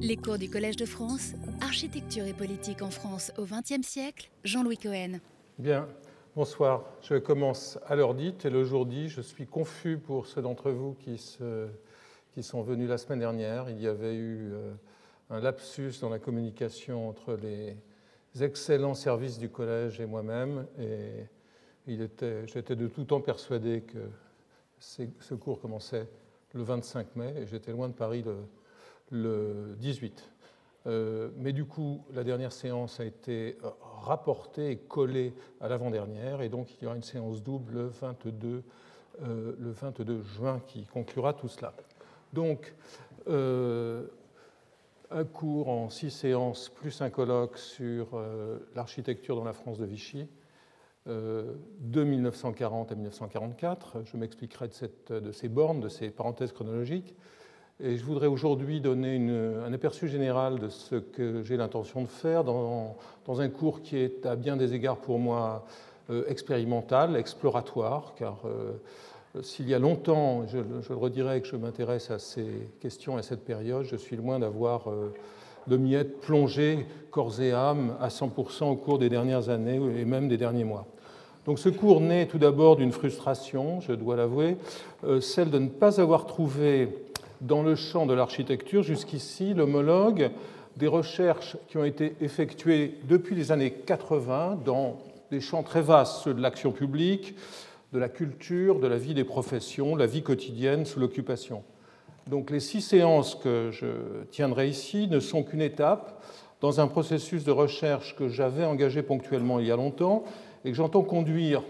Les cours du Collège de France, Architecture et politique en France au XXe siècle, Jean-Louis Cohen. Bien, bonsoir. Je commence à l'heure dite et le jour dit. Je suis confus pour ceux d'entre vous qui, sont venus la semaine dernière. Il y avait eu euh, un lapsus dans la communication entre les excellents services du collège et moi-même. Et j'étais de tout temps persuadé que ce cours commençait le 25 mai et j'étais loin de Paris le, le 18. Euh, mais du coup, la dernière séance a été euh, rapportée et collée à l'avant-dernière, et donc il y aura une séance double le 22, euh, le 22 juin qui conclura tout cela. Donc, un cours en six séances plus un colloque sur l'architecture dans la France de Vichy, de 1940 à 1944. Je m'expliquerai de ces bornes, de ces parenthèses chronologiques. Et je voudrais aujourd'hui donner un aperçu général de ce que j'ai l'intention de faire dans, dans, un cours qui est à bien des égards pour moi euh, expérimental, exploratoire, car euh, s'il y a longtemps, je, le redirai, que je m'intéresse à ces questions, à cette période, je suis loin d'avoir euh, de m'y être plongé corps et âme à 100% au cours des dernières années et même des derniers mois. Donc ce cours naît tout d'abord d'une frustration, je dois l'avouer, celle de ne pas avoir trouvé dans le champ de l'architecture jusqu'ici l'homologue des recherches qui ont été effectuées depuis les années 80 dans des champs très vastes, ceux de l'action publique, de la culture, de la vie des professions, la vie quotidienne sous l'occupation. Donc les six séances que je tiendrai ici ne sont qu'une étape dans un processus de recherche que j'avais engagé ponctuellement il y a longtemps et que j'entends conduire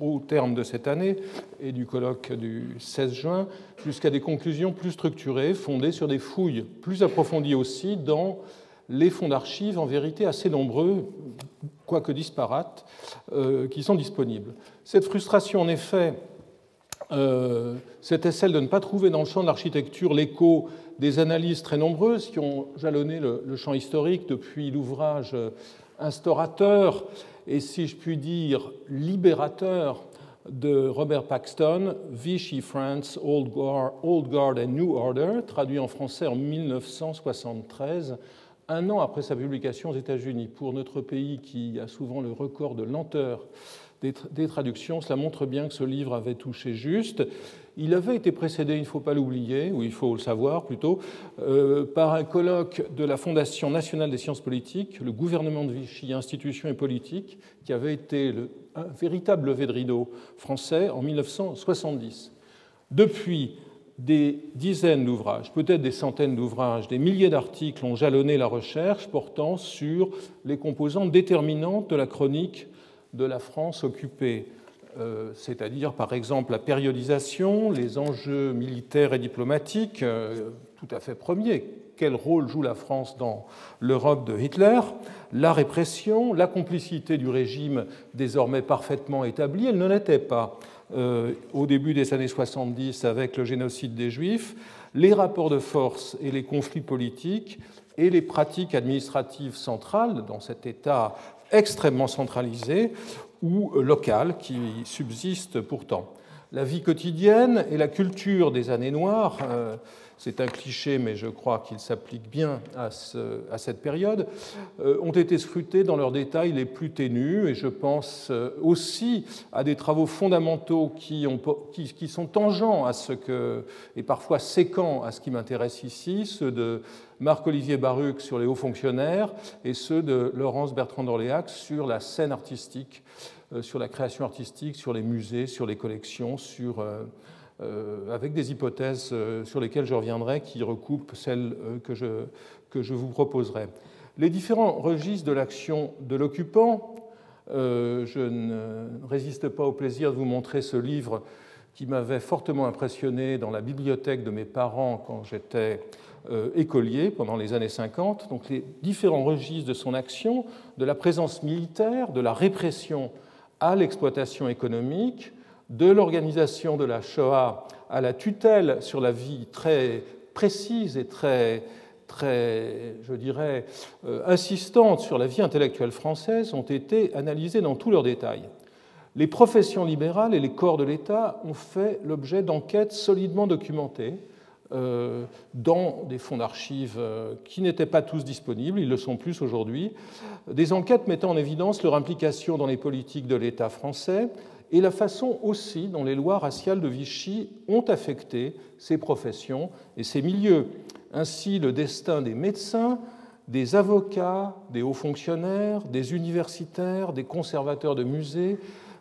au terme de cette année et du colloque du 16 juin jusqu'à des conclusions plus structurées, fondées sur des fouilles plus approfondies aussi dans les fonds d'archives, en vérité assez nombreux, quoique disparates, euh, qui sont disponibles. Cette frustration, en effet, euh, c'était celle de ne pas trouver dans le champ de l'architecture l'écho des analyses très nombreuses qui ont jalonné le champ historique depuis l'ouvrage instaurateur et, si je puis dire, libérateur de Robert Paxton, Vichy France, Old Guard, and New Order, traduit en français en 1973, un an après sa publication aux États-Unis. Pour notre pays qui a souvent le record de lenteur des, traductions, cela montre bien que ce livre avait touché juste. Il avait été précédé, il ne faut pas l'oublier, ou il faut le savoir plutôt, euh, par un colloque de la Fondation nationale des sciences politiques, le gouvernement de Vichy, institutions et politique, qui avait été un véritable levé de rideau français en 1970. Depuis, des dizaines d'ouvrages, peut-être des centaines d'ouvrages, des milliers d'articles ont jalonné la recherche portant sur les composantes déterminantes de la chronique de la France occupée, euh, c'est-à-dire par exemple la périodisation, les enjeux militaires et diplomatiques, euh, tout à fait premiers. Quel rôle joue la France dans l'Europe de Hitler? La répression, la complicité du régime désormais parfaitement établie, elle ne l'était pas euh, au début des années 70 avec le génocide des Juifs, les rapports de force et les conflits politiques et les pratiques administratives centrales dans cet État extrêmement centralisé ou local qui subsiste pourtant. La vie quotidienne et la culture des années noires, euh, c'est un cliché, mais je crois qu'il s'applique bien à, cette période, euh, ont été scrutés dans leurs détails les plus ténus, et je pense euh, aussi à des travaux fondamentaux qui, sont tangents à ce que, et parfois séquents à ce qui m'intéresse ici, ceux de Marc-Olivier Baruch sur les hauts fonctionnaires et ceux de Laurence Bertrand d'Orléac sur la scène artistique, euh, sur la création artistique, sur les musées, sur les collections, sur, avec des hypothèses sur lesquelles je reviendrai qui recoupent celles que je, que je vous proposerai. Les différents registres de l'action de l'occupant, je ne résiste pas au plaisir de vous montrer ce livre qui m'avait fortement impressionné dans la bibliothèque de mes parents quand j'étais euh, écolier pendant les années 50. Donc les différents registres de son action, de la présence militaire, de la répression à l'exploitation économique, de l'organisation de la Shoah à la tutelle sur la vie très précise et très, très je dirais, euh, insistante sur la vie intellectuelle française ont été analysés dans tous leurs détails. Les professions libérales et les corps de l'État ont fait l'objet d'enquêtes solidement documentées dans des fonds d'archives qui n'étaient pas tous disponibles, ils le sont plus aujourd'hui, des enquêtes mettant en évidence leur implication dans les politiques de l'État français et la façon aussi dont les lois raciales de Vichy ont affecté ces professions et ces milieux. Ainsi, le destin des médecins, des avocats, des hauts fonctionnaires, des universitaires, des conservateurs de musées,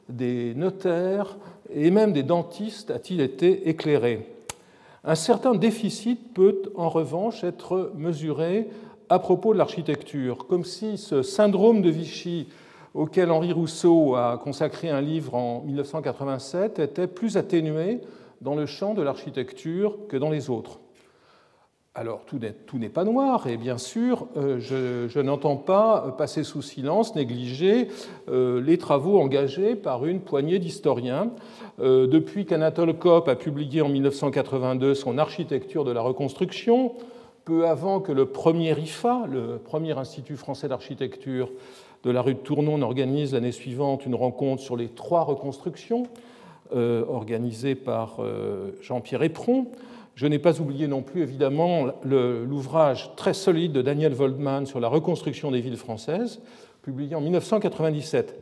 des notaires et même des dentistes a-t-il été éclairé. Un certain déficit peut en revanche être mesuré à propos de l'architecture, comme si ce syndrome de Vichy auquel Henri Rousseau a consacré un livre en 1987 était plus atténué dans le champ de l'architecture que dans les autres. Alors tout n'est pas noir et bien sûr euh, je, n'entends pas passer sous silence, négliger euh, les travaux engagés par une poignée d'historiens. Euh, depuis qu'Anatole Kopp a publié en 1982 son Architecture de la reconstruction, peu avant que le premier IFA, le premier Institut français d'architecture de la rue de Tournon, n'organise l'année suivante une rencontre sur les trois reconstructions organisée par Jean-Pierre Éperon. Je n'ai pas oublié non plus, évidemment, l'ouvrage très solide de Daniel Voldman sur la reconstruction des villes françaises, publié en 1997.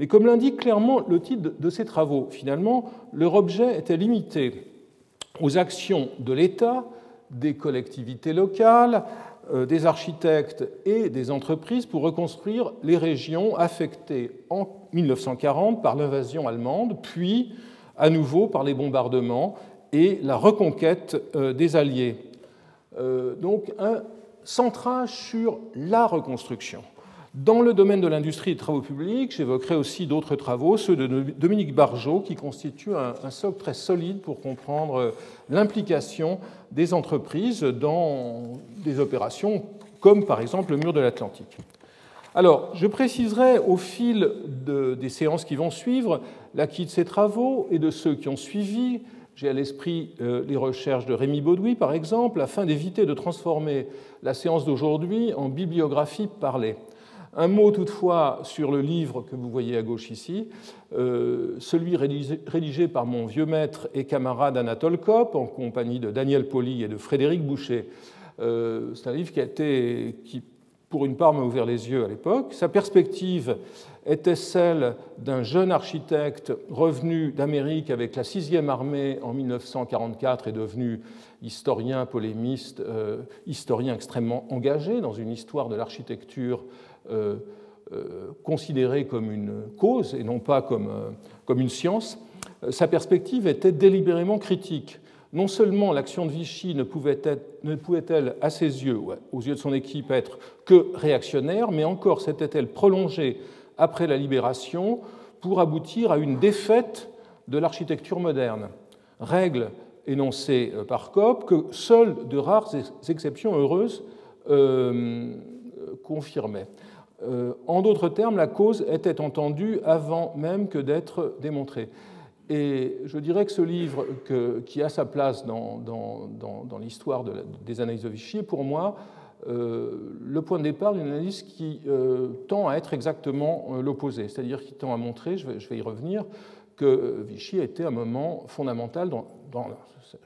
Mais comme l'indique clairement le titre de ces travaux, finalement, leur objet était limité aux actions de l'État, des collectivités locales, euh, des architectes et des entreprises pour reconstruire les régions affectées en 1940 par l'invasion allemande, puis à nouveau par les bombardements et la reconquête euh, des Alliés. Euh, donc un centrage sur la reconstruction. Dans le domaine de l'industrie et des travaux publics, j'évoquerai aussi d'autres travaux, ceux de Dominique Barjot, qui constituent un, socle très solide pour comprendre euh, l'implication des entreprises dans des opérations comme par exemple le mur de l'Atlantique. Alors, je préciserai au fil des séances qui vont suivre l'acquis de ces travaux et de ceux qui ont suivi, j'ai à l'esprit euh, les recherches de Rémi Baudouy, par exemple, afin d'éviter de transformer la séance d'aujourd'hui en bibliographie parlée. Un mot toutefois sur le livre que vous voyez à gauche ici, euh, celui rédigé, par mon vieux maître et camarade Anatole Kopp en compagnie de Daniel Poli et de Frédéric Boucher. Euh, c'est un livre qui, a été, qui, pour une part, m'a ouvert les yeux à l'époque. Sa perspective était celle d'un jeune architecte revenu d'Amérique avec la sixième armée en 1944 et devenu historien, polémiste, euh, historien extrêmement engagé dans une histoire de l'architecture considérée comme une cause et non pas comme, comme une science. Sa perspective était délibérément critique. Non seulement l'action de Vichy ne pouvait-elle, pouvait à ses yeux, aux yeux de son équipe, être que réactionnaire, mais encore s'était-elle prolongée après la libération pour aboutir à une défaite de l'architecture moderne. Règle énoncée euh, par Kopp que seules de rares exceptions heureuses euh, confirmaient. Euh, en d'autres termes, la cause était entendue avant même que d'être démontrée. Et je dirais que ce livre, qui a sa place dans, l'histoire des analyses de Vichy, est pour moi euh, le point de départ d'une analyse qui euh, tend à être exactement l'opposé, c'est-à-dire qui tend à montrer, je vais, y revenir, que Vichy a été un moment fondamental,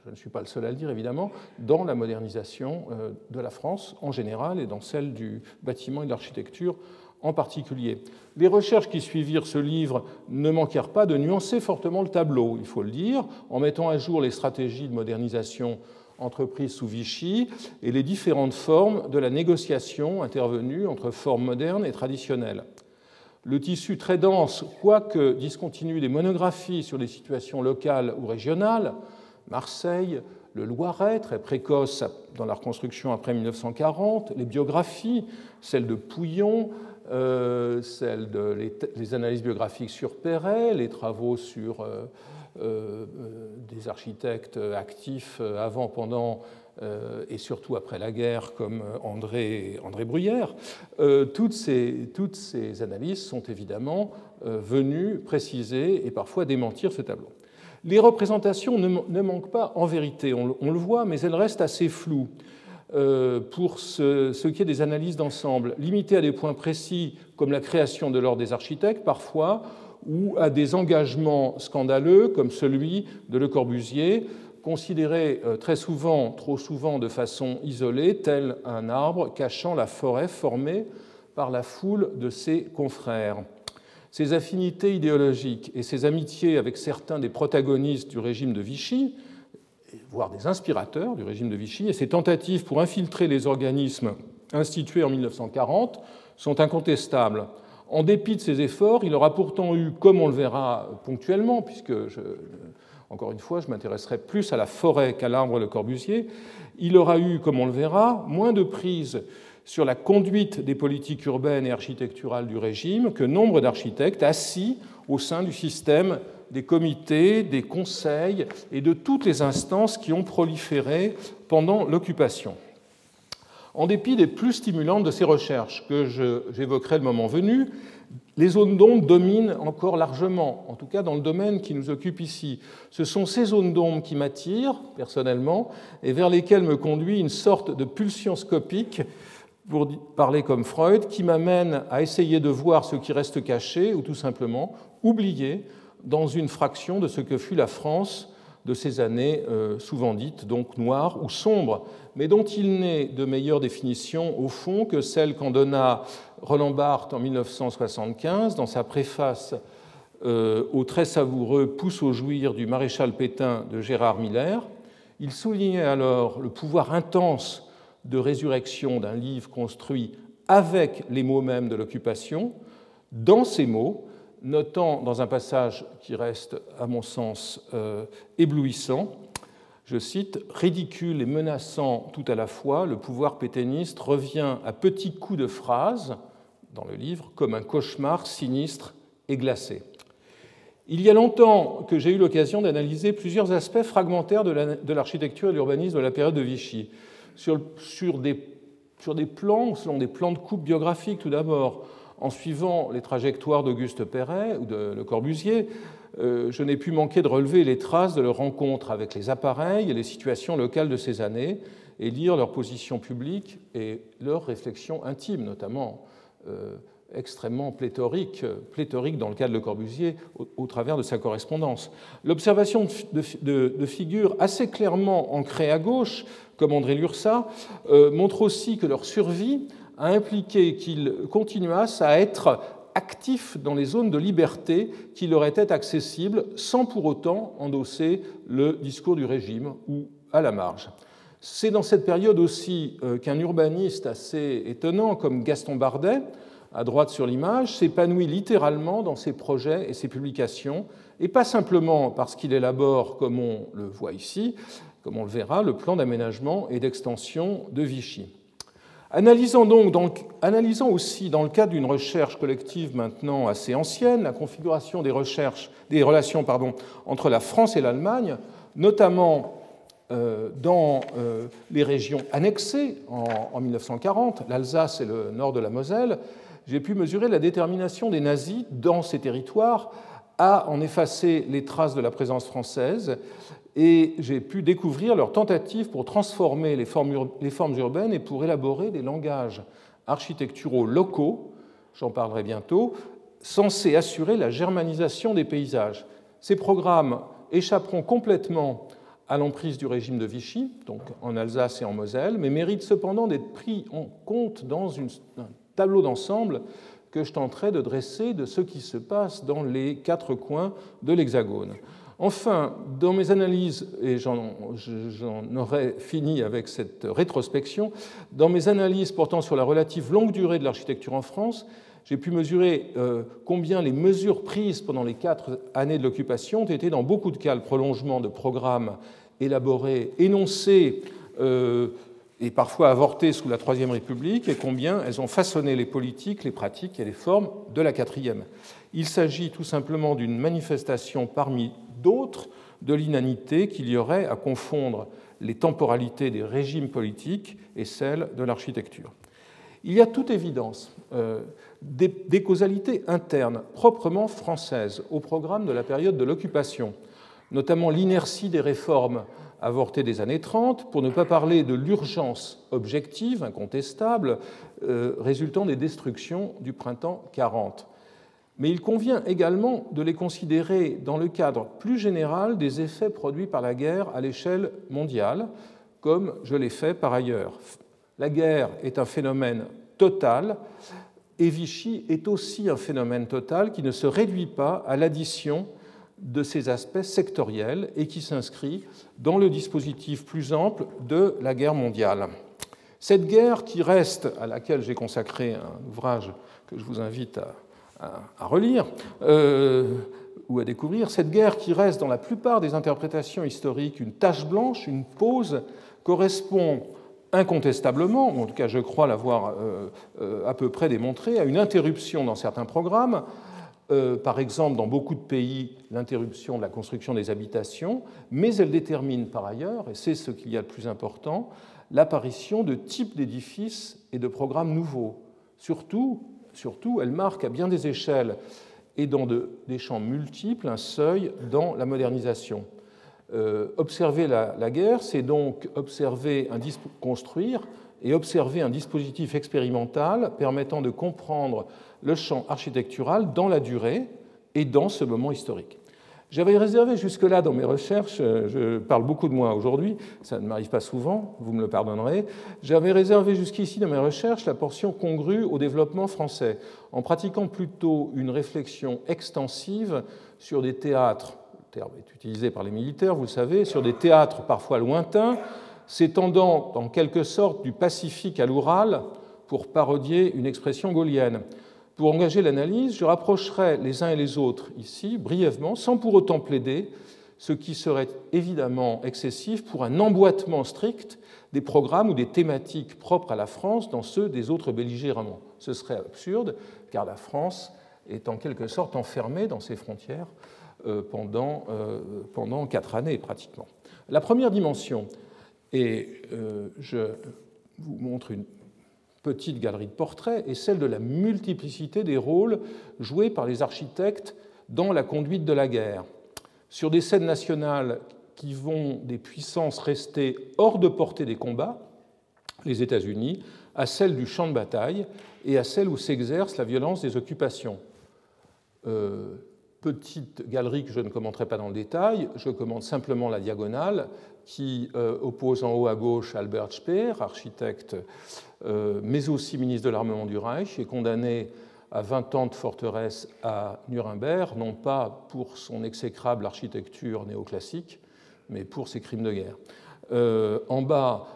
je ne suis pas le seul à le dire évidemment, dans la modernisation de la France en général et dans celle du bâtiment et de l'architecture en particulier. Les recherches qui suivirent ce livre ne manquèrent pas de nuancer fortement le tableau, il faut le dire, en mettant à jour les stratégies de modernisation entreprise sous Vichy et les différentes formes de la négociation intervenue entre formes modernes et traditionnelles. Le tissu très dense, quoique discontinu des monographies sur les situations locales ou régionales, Marseille, le Loiret, très précoce dans la reconstruction après 1940, les biographies, celles de Pouillon, euh, les, analyses biographiques sur Perret, les travaux sur euh, euh, des architectes actifs avant, pendant et surtout après la guerre, comme André, André Bruyère, toutes ces, toutes, ces, analyses sont évidemment venues préciser et parfois démentir ce tableau. Les représentations ne, manquent pas en vérité, on, le voit, mais elles restent assez floues. Euh, pour ce, qui est des analyses d'ensemble, limitées à des points précis comme la création de l'ordre des architectes parfois, ou à des engagements scandaleux comme celui de Le Corbusier considéré euh, très souvent, trop souvent de façon isolée, tel un arbre cachant la forêt formée par la foule de ses confrères. Ses affinités idéologiques et ses amitiés avec certains des protagonistes du régime de Vichy, voire des inspirateurs du régime de Vichy, et ses tentatives pour infiltrer les organismes institués en 1940 sont incontestables. En dépit de ces efforts, il aura pourtant eu, comme on le verra ponctuellement, puisque, encore une fois, je m'intéresserai plus à la forêt qu'à l'arbre Le Corbusier, il aura eu, comme on le verra, moins de prise sur la conduite des politiques urbaines et architecturales du régime que nombre d'architectes assis au sein du système des comités, des conseils et de toutes les instances qui ont proliféré pendant l'occupation. En dépit des plus stimulantes de ces recherches que j'évoquerai le moment venu, les zones d'ombre dominent encore largement, en tout cas dans le domaine qui nous occupe ici. Ce sont ces zones d'ombre qui m'attirent personnellement et vers lesquelles me conduit une sorte de pulsion scopique, pour parler comme Freud, qui m'amène à essayer de voir ce qui reste caché ou tout simplement oublié dans une fraction de ce que fut la France de ces années euh, souvent dites donc noires ou sombres, mais dont il n'est de meilleure définition au fond que celle qu'en donna Roland Barthes en 1975 dans sa préface euh, au très savoureux Pousse au jouir du maréchal Pétain de Gérard Miller. Il soulignait alors le pouvoir intense de résurrection d'un livre construit avec les mots mêmes de l'occupation. Dans ces mots, notant dans un passage qui reste, à mon sens, euh, éblouissant, je cite, Ridicule et menaçant tout à la fois, le pouvoir pétainiste revient à petits coups de phrases, dans le livre, comme un cauchemar sinistre et glacé. Il y a longtemps que j'ai eu l'occasion d'analyser plusieurs aspects fragmentaires de l'architecture et de l'urbanisme de la période de Vichy, sur, sur, des, sur des plans, selon des plans de coupe biographiques tout d'abord, en suivant les trajectoires d'Auguste Perret ou de Le Corbusier, euh, je n'ai pu manquer de relever les traces de leur rencontre avec les appareils et les situations locales de ces années et lire leur position publique et leurs réflexions intimes, notamment euh, extrêmement pléthoriques, pléthorique dans le cas de Le Corbusier au, travers de sa correspondance. L'observation de, figures assez clairement ancrées à gauche, comme André Lursa, euh, montre aussi que leur survie a impliqué qu'ils continuassent à être actifs dans les zones de liberté qui leur étaient accessibles sans pour autant endosser le discours du régime ou à la marge. C'est dans cette période aussi euh, qu'un urbaniste assez étonnant comme Gaston Bardet, à droite sur l'image, s'épanouit littéralement dans ses projets et ses publications, et pas simplement parce qu'il élabore, comme on le voit ici, comme on le verra, le plan d'aménagement et d'extension de Vichy. Analysant, donc, aussi, dans le cadre d'une recherche collective maintenant assez ancienne, la configuration des, recherches, relations pardon, entre la France et l'Allemagne, notamment euh, dans euh, les régions annexées en, en 1940, l'Alsace et le nord de la Moselle, j'ai pu mesurer la détermination des nazis dans ces territoires à en effacer les traces de la présence française et j'ai pu découvrir leurs tentatives pour transformer les formes, urbaines et pour élaborer des langages architecturaux locaux, j'en parlerai bientôt, censés assurer la germanisation des paysages. Ces programmes échapperont complètement à l'emprise du régime de Vichy, donc en Alsace et en Moselle, mais méritent cependant d'être pris en compte dans un tableau d'ensemble que je tenterai de dresser de ce qui se passe dans les quatre coins de l'Hexagone. Enfin, dans mes analyses, et j'en aurai fini avec cette rétrospection, dans mes analyses portant sur la relative longue durée de l'architecture en France, j'ai pu mesurer euh, combien les mesures prises pendant les quatre années de l'occupation ont été dans beaucoup de cas le prolongement de programmes élaborés, énoncés euh, et parfois avortés sous la Troisième République, et combien elles ont façonné les politiques, les pratiques et les formes de la quatrième. Il s'agit tout simplement d'une manifestation parmi d'autres de l'inanité qu'il y aurait à confondre les temporalités des régimes politiques et celles de l'architecture. Il y a toute évidence euh, des, causalités internes proprement françaises au programme de la période de l'occupation, notamment l'inertie des réformes avortées des années 30, pour ne pas parler de l'urgence objective, incontestable, euh, résultant des destructions du printemps 40. Mais il convient également de les considérer dans le cadre plus général des effets produits par la guerre à l'échelle mondiale, comme je l'ai fait par ailleurs. La guerre est un phénomène total et Vichy est aussi un phénomène total qui ne se réduit pas à l'addition de ces aspects sectoriels et qui s'inscrit dans le dispositif plus ample de la guerre mondiale. Cette guerre qui reste, à laquelle j'ai consacré un ouvrage que je vous invite à, relire euh, ou à découvrir, cette guerre qui reste dans la plupart des interprétations historiques une tache blanche, une pause, correspond incontestablement, en tout cas je crois l'avoir euh, euh, à peu près démontré, à une interruption dans certains programmes, par exemple dans beaucoup de pays l'interruption de la construction des habitations, mais elle détermine par ailleurs, et c'est ce qu'il y a de plus important, l'apparition de types d'édifices et de programmes nouveaux. Surtout, surtout, elle marque à bien des échelles et dans des champs multiples un seuil dans la modernisation. Euh, observer la, guerre, c'est donc observer un construire et observer un dispositif expérimental permettant de comprendre le champ architectural dans la durée et dans ce moment historique. J'avais réservé jusque-là dans mes recherches, euh, je parle beaucoup de moi aujourd'hui, ça ne m'arrive pas souvent, vous me le pardonnerez, j'avais réservé jusqu'ici dans mes recherches la portion congrue au développement français, en pratiquant plutôt une réflexion extensive sur des théâtres terme est utilisé par les militaires, vous le savez, sur des théâtres parfois lointains, s'étendant en quelque sorte du Pacifique à l'Oural, pour parodier une expression gaulienne. Pour engager l'analyse, je rapprocherai les uns et les autres ici, brièvement, sans pour autant plaider, ce qui serait évidemment excessif pour un emboîtement strict des programmes ou des thématiques propres à la France dans ceux des autres belligérants. Ce serait absurde, car la France est en quelque sorte enfermée dans ses frontières euh, pendant, euh, pendant quatre années pratiquement. La première dimension, et euh, je vous montre une petite galerie de portraits, est celle de la multiplicité des rôles joués par les architectes dans la conduite de la guerre. Sur des scènes nationales qui vont des puissances restées hors de portée des combats, les États-Unis, à celles du champ de bataille et à celles où s'exerce la violence des occupations petite galerie que je ne commenterai pas dans le détail, je commente simplement la diagonale qui euh, oppose en haut à gauche Albert Speer, architecte, euh, mais aussi ministre de l'armement du Reich, et condamné à 20 ans de forteresse à Nuremberg, non pas pour son exécrable architecture néoclassique, mais pour ses crimes de guerre. Euh, en bas,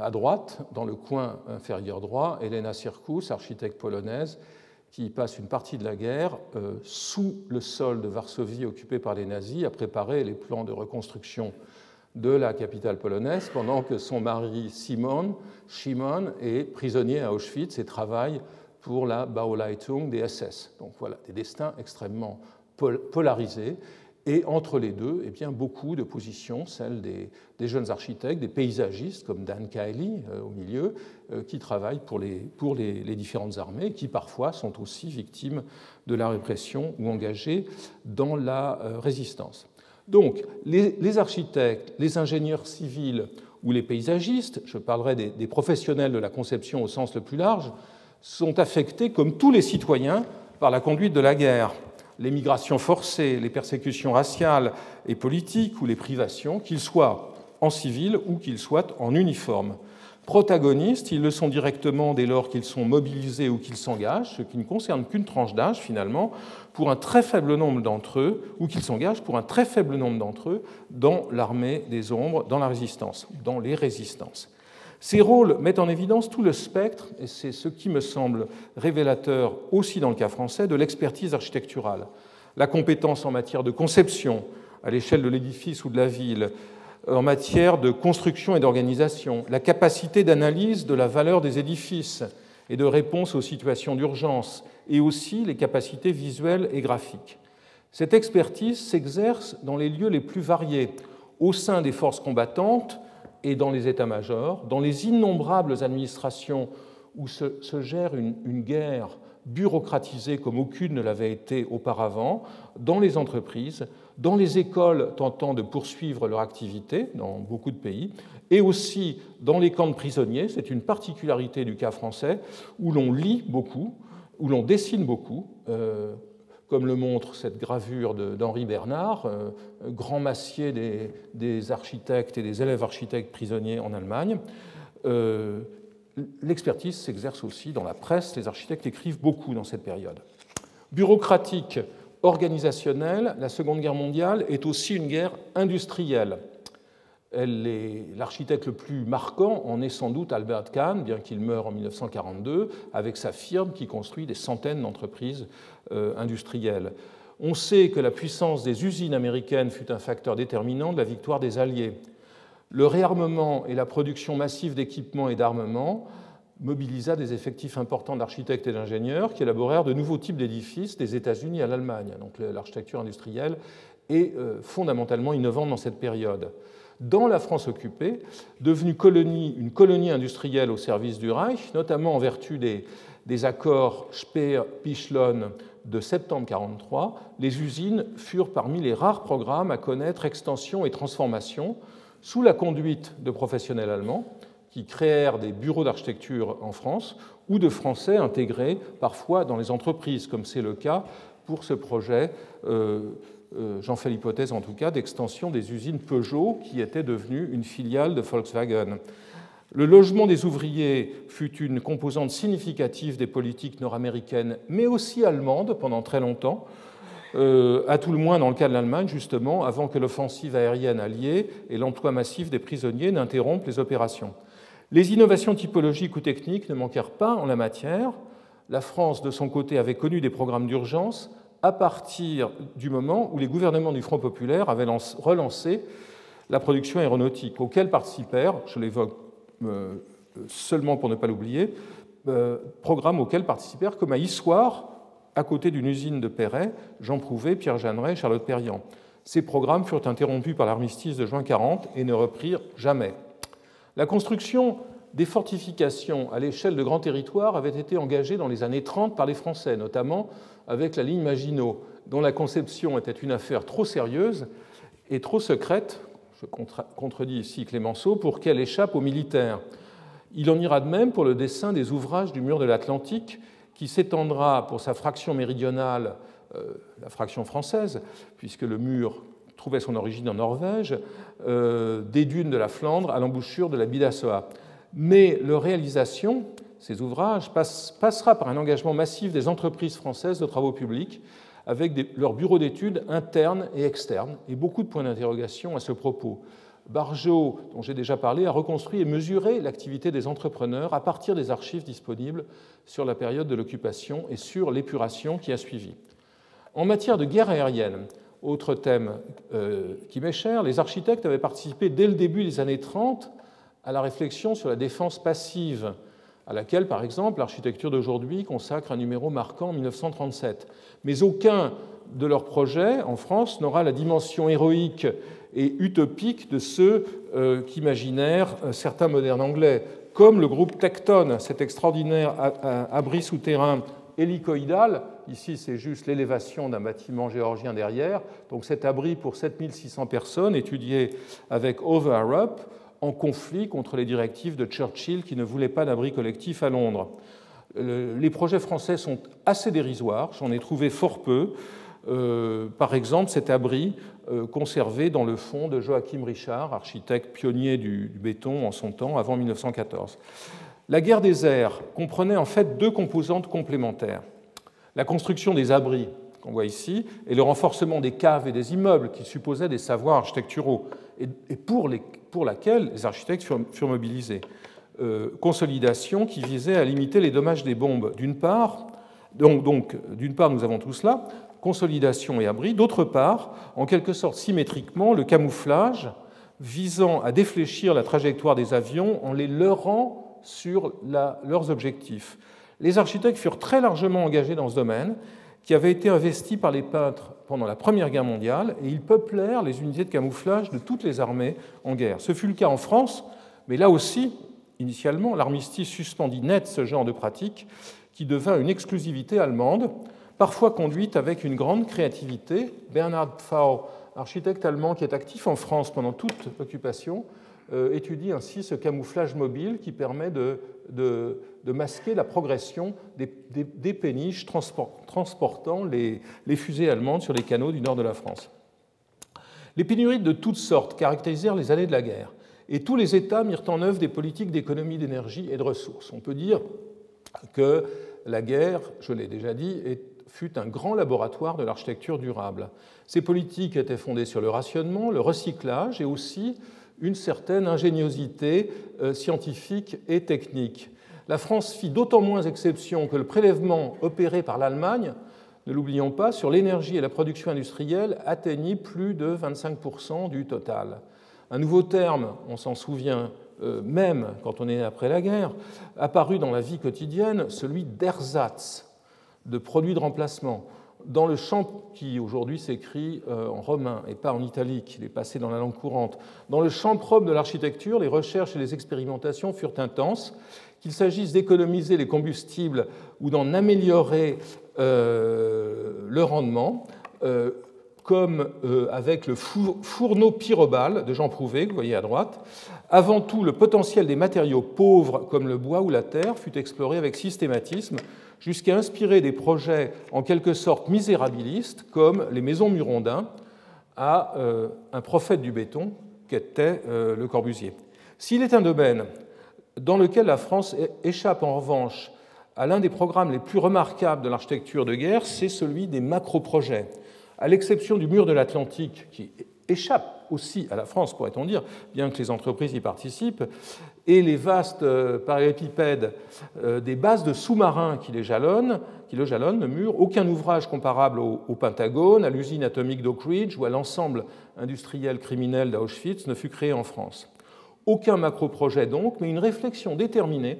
à droite, dans le coin inférieur droit, Elena Sirkus, architecte polonaise, qui passe une partie de la guerre euh, sous le sol de Varsovie occupé par les nazis, à préparer les plans de reconstruction de la capitale polonaise, pendant que son mari Simon, Shimon est prisonnier à Auschwitz et travaille pour la Bauleitung des SS. Donc voilà, des destins extrêmement polarisés. Et entre les deux, eh bien, beaucoup de positions, celles des, jeunes architectes, des paysagistes comme Dan Kiley euh, au milieu, euh, qui travaillent pour, les, différentes armées, qui parfois sont aussi victimes de la répression ou engagées dans la euh, résistance. Donc, les, architectes, les ingénieurs civils ou les paysagistes, je parlerai des professionnels de la conception au sens le plus large, sont affectés, comme tous les citoyens, par la conduite de la guerre les migrations forcées, les persécutions raciales et politiques ou les privations, qu'ils soient en civil ou qu'ils soient en uniforme. Protagonistes, ils le sont directement dès lors qu'ils sont mobilisés ou qu'ils s'engagent, ce qui ne concerne qu'une tranche d'âge finalement, pour un très faible nombre d'entre eux, ou qu'ils s'engagent pour un très faible nombre d'entre eux dans l'armée des ombres, dans la résistance, dans les résistances. Ces rôles mettent en évidence tout le spectre, et c'est ce qui me semble révélateur aussi dans le cas français, de l'expertise architecturale. La compétence en matière de conception à l'échelle de l'édifice ou de la ville, en matière de construction et d'organisation, la capacité d'analyse de la valeur des édifices et de réponse aux situations d'urgence, et aussi les capacités visuelles et graphiques. Cette expertise s'exerce dans les lieux les plus variés, au sein des forces combattantes, et dans les états-majors, dans les innombrables administrations où se, gère une, guerre bureaucratisée comme aucune ne l'avait été auparavant, dans les entreprises, dans les écoles tentant de poursuivre leur activité dans beaucoup de pays, et aussi dans les camps de prisonniers, c'est une particularité du cas français, où l'on lit beaucoup, où l'on dessine beaucoup, euh, comme le montre cette gravure d'Henri Bernard, grand massier des, architectes et des élèves architectes prisonniers en Allemagne. L'expertise s'exerce aussi dans la presse, les architectes écrivent beaucoup dans cette période. Bureaucratique, organisationnelle, la Seconde Guerre mondiale est aussi une guerre industrielle. L'architecte le plus marquant en est sans doute Albert Kahn, bien qu'il meure en 1942, avec sa firme qui construit des centaines d'entreprises euh, industrielles. On sait que la puissance des usines américaines fut un facteur déterminant de la victoire des Alliés. Le réarmement et la production massive d'équipements et d'armements mobilisa des effectifs importants d'architectes et d'ingénieurs qui élaborèrent de nouveaux types d'édifices des États-Unis à l'Allemagne. Donc l'architecture industrielle est euh, fondamentalement innovante dans cette période. Dans la France occupée, devenue colonie, une colonie industrielle au service du Reich, notamment en vertu des, accords Speer-Pichlon de septembre 1943, les usines furent parmi les rares programmes à connaître extension et transformation sous la conduite de professionnels allemands qui créèrent des bureaux d'architecture en France ou de Français intégrés parfois dans les entreprises, comme c'est le cas pour ce projet, euh, j'en fais l'hypothèse en tout cas, d'extension des usines Peugeot qui était devenue une filiale de Volkswagen. Le logement des ouvriers fut une composante significative des politiques nord-américaines, mais aussi allemandes pendant très longtemps, euh, à tout le moins dans le cas de l'Allemagne, justement, avant que l'offensive aérienne alliée et l'emploi massif des prisonniers n'interrompent les opérations. Les innovations typologiques ou techniques ne manquèrent pas en la matière. La France, de son côté, avait connu des programmes d'urgence à partir du moment où les gouvernements du Front populaire avaient relancé la production aéronautique, auquel participèrent, je l'évoque euh, seulement pour ne pas l'oublier, euh, programmes auxquels participèrent, comme à Issoire, à côté d'une usine de Perret, Jean Prouvé, Pierre Jeanneret, Charlotte Perriand. Ces programmes furent interrompus par l'armistice de juin 40 et ne reprirent jamais. La construction des fortifications à l'échelle de grands territoires avait été engagée dans les années 30 par les Français, notamment avec la ligne Maginot, dont la conception était une affaire trop sérieuse et trop secrète, je contredis ici Clémenceau, pour qu'elle échappe aux militaires. Il en ira de même pour le dessin des ouvrages du mur de l'Atlantique, qui s'étendra pour sa fraction méridionale, euh, la fraction française, puisque le mur trouvait son origine en Norvège, euh, des dunes de la Flandre à l'embouchure de la Bidassoa. Mais leur réalisation, ces ouvrages, passera par un engagement massif des entreprises françaises de travaux publics, avec leurs bureaux d'études internes et externes, et beaucoup de points d'interrogation à ce propos. Barjot, dont j'ai déjà parlé, a reconstruit et mesuré l'activité des entrepreneurs à partir des archives disponibles sur la période de l'occupation et sur l'épuration qui a suivi. En matière de guerre aérienne, autre thème euh, qui m'est cher, les architectes avaient participé dès le début des années 30 à la réflexion sur la défense passive, à laquelle, par exemple, l'architecture d'aujourd'hui consacre un numéro marquant en 1937. Mais aucun de leurs projets en France n'aura la dimension héroïque et utopique de ceux euh, qu'imaginèrent euh, certains modernes anglais, comme le groupe Tecton, cet extraordinaire abri souterrain hélicoïdal. Ici, c'est juste l'élévation d'un bâtiment géorgien derrière. Donc cet abri pour 7600 personnes, étudié avec Over Europe, en conflit contre les directives de Churchill qui ne voulait pas d'abri collectif à Londres. Les projets français sont assez dérisoires, j'en ai trouvé fort peu. Euh, par exemple, cet abri euh, conservé dans le fond de Joachim Richard, architecte pionnier du, béton en son temps, avant 1914. La guerre des airs comprenait en fait deux composantes complémentaires. La construction des abris, qu'on voit ici, et le renforcement des caves et des immeubles qui supposaient des savoirs architecturaux, et pour, les, pour laquelle les architectes furent, mobilisés. Euh, consolidation qui visait à limiter les dommages des bombes, d'une part. Donc, d'une part, nous avons tout cela, consolidation et abri. D'autre part, en quelque sorte symétriquement, le camouflage visant à défléchir la trajectoire des avions en les leurrant sur leurs objectifs. Les architectes furent très largement engagés dans ce domaine, qui avait été investi par les peintres pendant la Première Guerre mondiale, et ils peuplèrent les unités de camouflage de toutes les armées en guerre. Ce fut le cas en France, mais là aussi, initialement, l'armistice suspendit net ce genre de pratique, qui devint une exclusivité allemande, parfois conduite avec une grande créativité. Bernhard Pfau, architecte allemand qui est actif en France pendant toute l'occupation, étudie ainsi ce camouflage mobile qui permet de, masquer la progression des, péniches transportant les, les, fusées allemandes sur les canaux du nord de la France. Les pénuries de toutes sortes caractérisèrent les années de la guerre, et tous les États mirent en œuvre des politiques d'économie d'énergie et de ressources. On peut dire que la guerre, je l'ai déjà dit, fut un grand laboratoire de l'architecture durable. Ces politiques étaient fondées sur le rationnement, le recyclage et aussi une certaine ingéniosité euh, scientifique et technique. La France fit d'autant moins exception que le prélèvement opéré par l'Allemagne, ne l'oublions pas, sur l'énergie et la production industrielle atteignit plus de 25% du total. Un nouveau terme, on s'en souvient euh, même quand on est après la guerre, apparu dans la vie quotidienne, celui d'ersatz, de produit de remplacement. Dans le champ qui aujourd'hui s'écrit euh, en romain et pas en italique, il est passé dans la langue courante, dans le champ propre de l'architecture, les recherches et les expérimentations furent intenses. Qu'il s'agisse d'économiser les combustibles ou d'en améliorer euh, le rendement, comme avec le fourneau pyrobal de Jean Prouvé, que vous voyez à droite, avant tout, le potentiel des matériaux pauvres comme le bois ou la terre fut exploré avec systématisme jusqu'à inspirer des projets en quelque sorte misérabilistes comme les maisons Murondin à euh, un prophète du béton qu'était euh, le Corbusier. S'il est un domaine dans lequel la France échappe en revanche à l'un des programmes les plus remarquables de l'architecture de guerre, c'est celui des macro-projets. À l'exception du mur de l'Atlantique, qui échappe aussi à la France, pourrait-on dire, bien que les entreprises y participent, et les vastes euh, parallélépipèdes euh, des bases de sous-marins qui, les jalonnent, qui le jalonnent, le mur, aucun ouvrage comparable au, Pentagone, à l'usine atomique d'Oak Ridge ou à l'ensemble industriel criminel d'Auschwitz ne fut créé en France. Aucun macro-projet donc, mais une réflexion déterminée,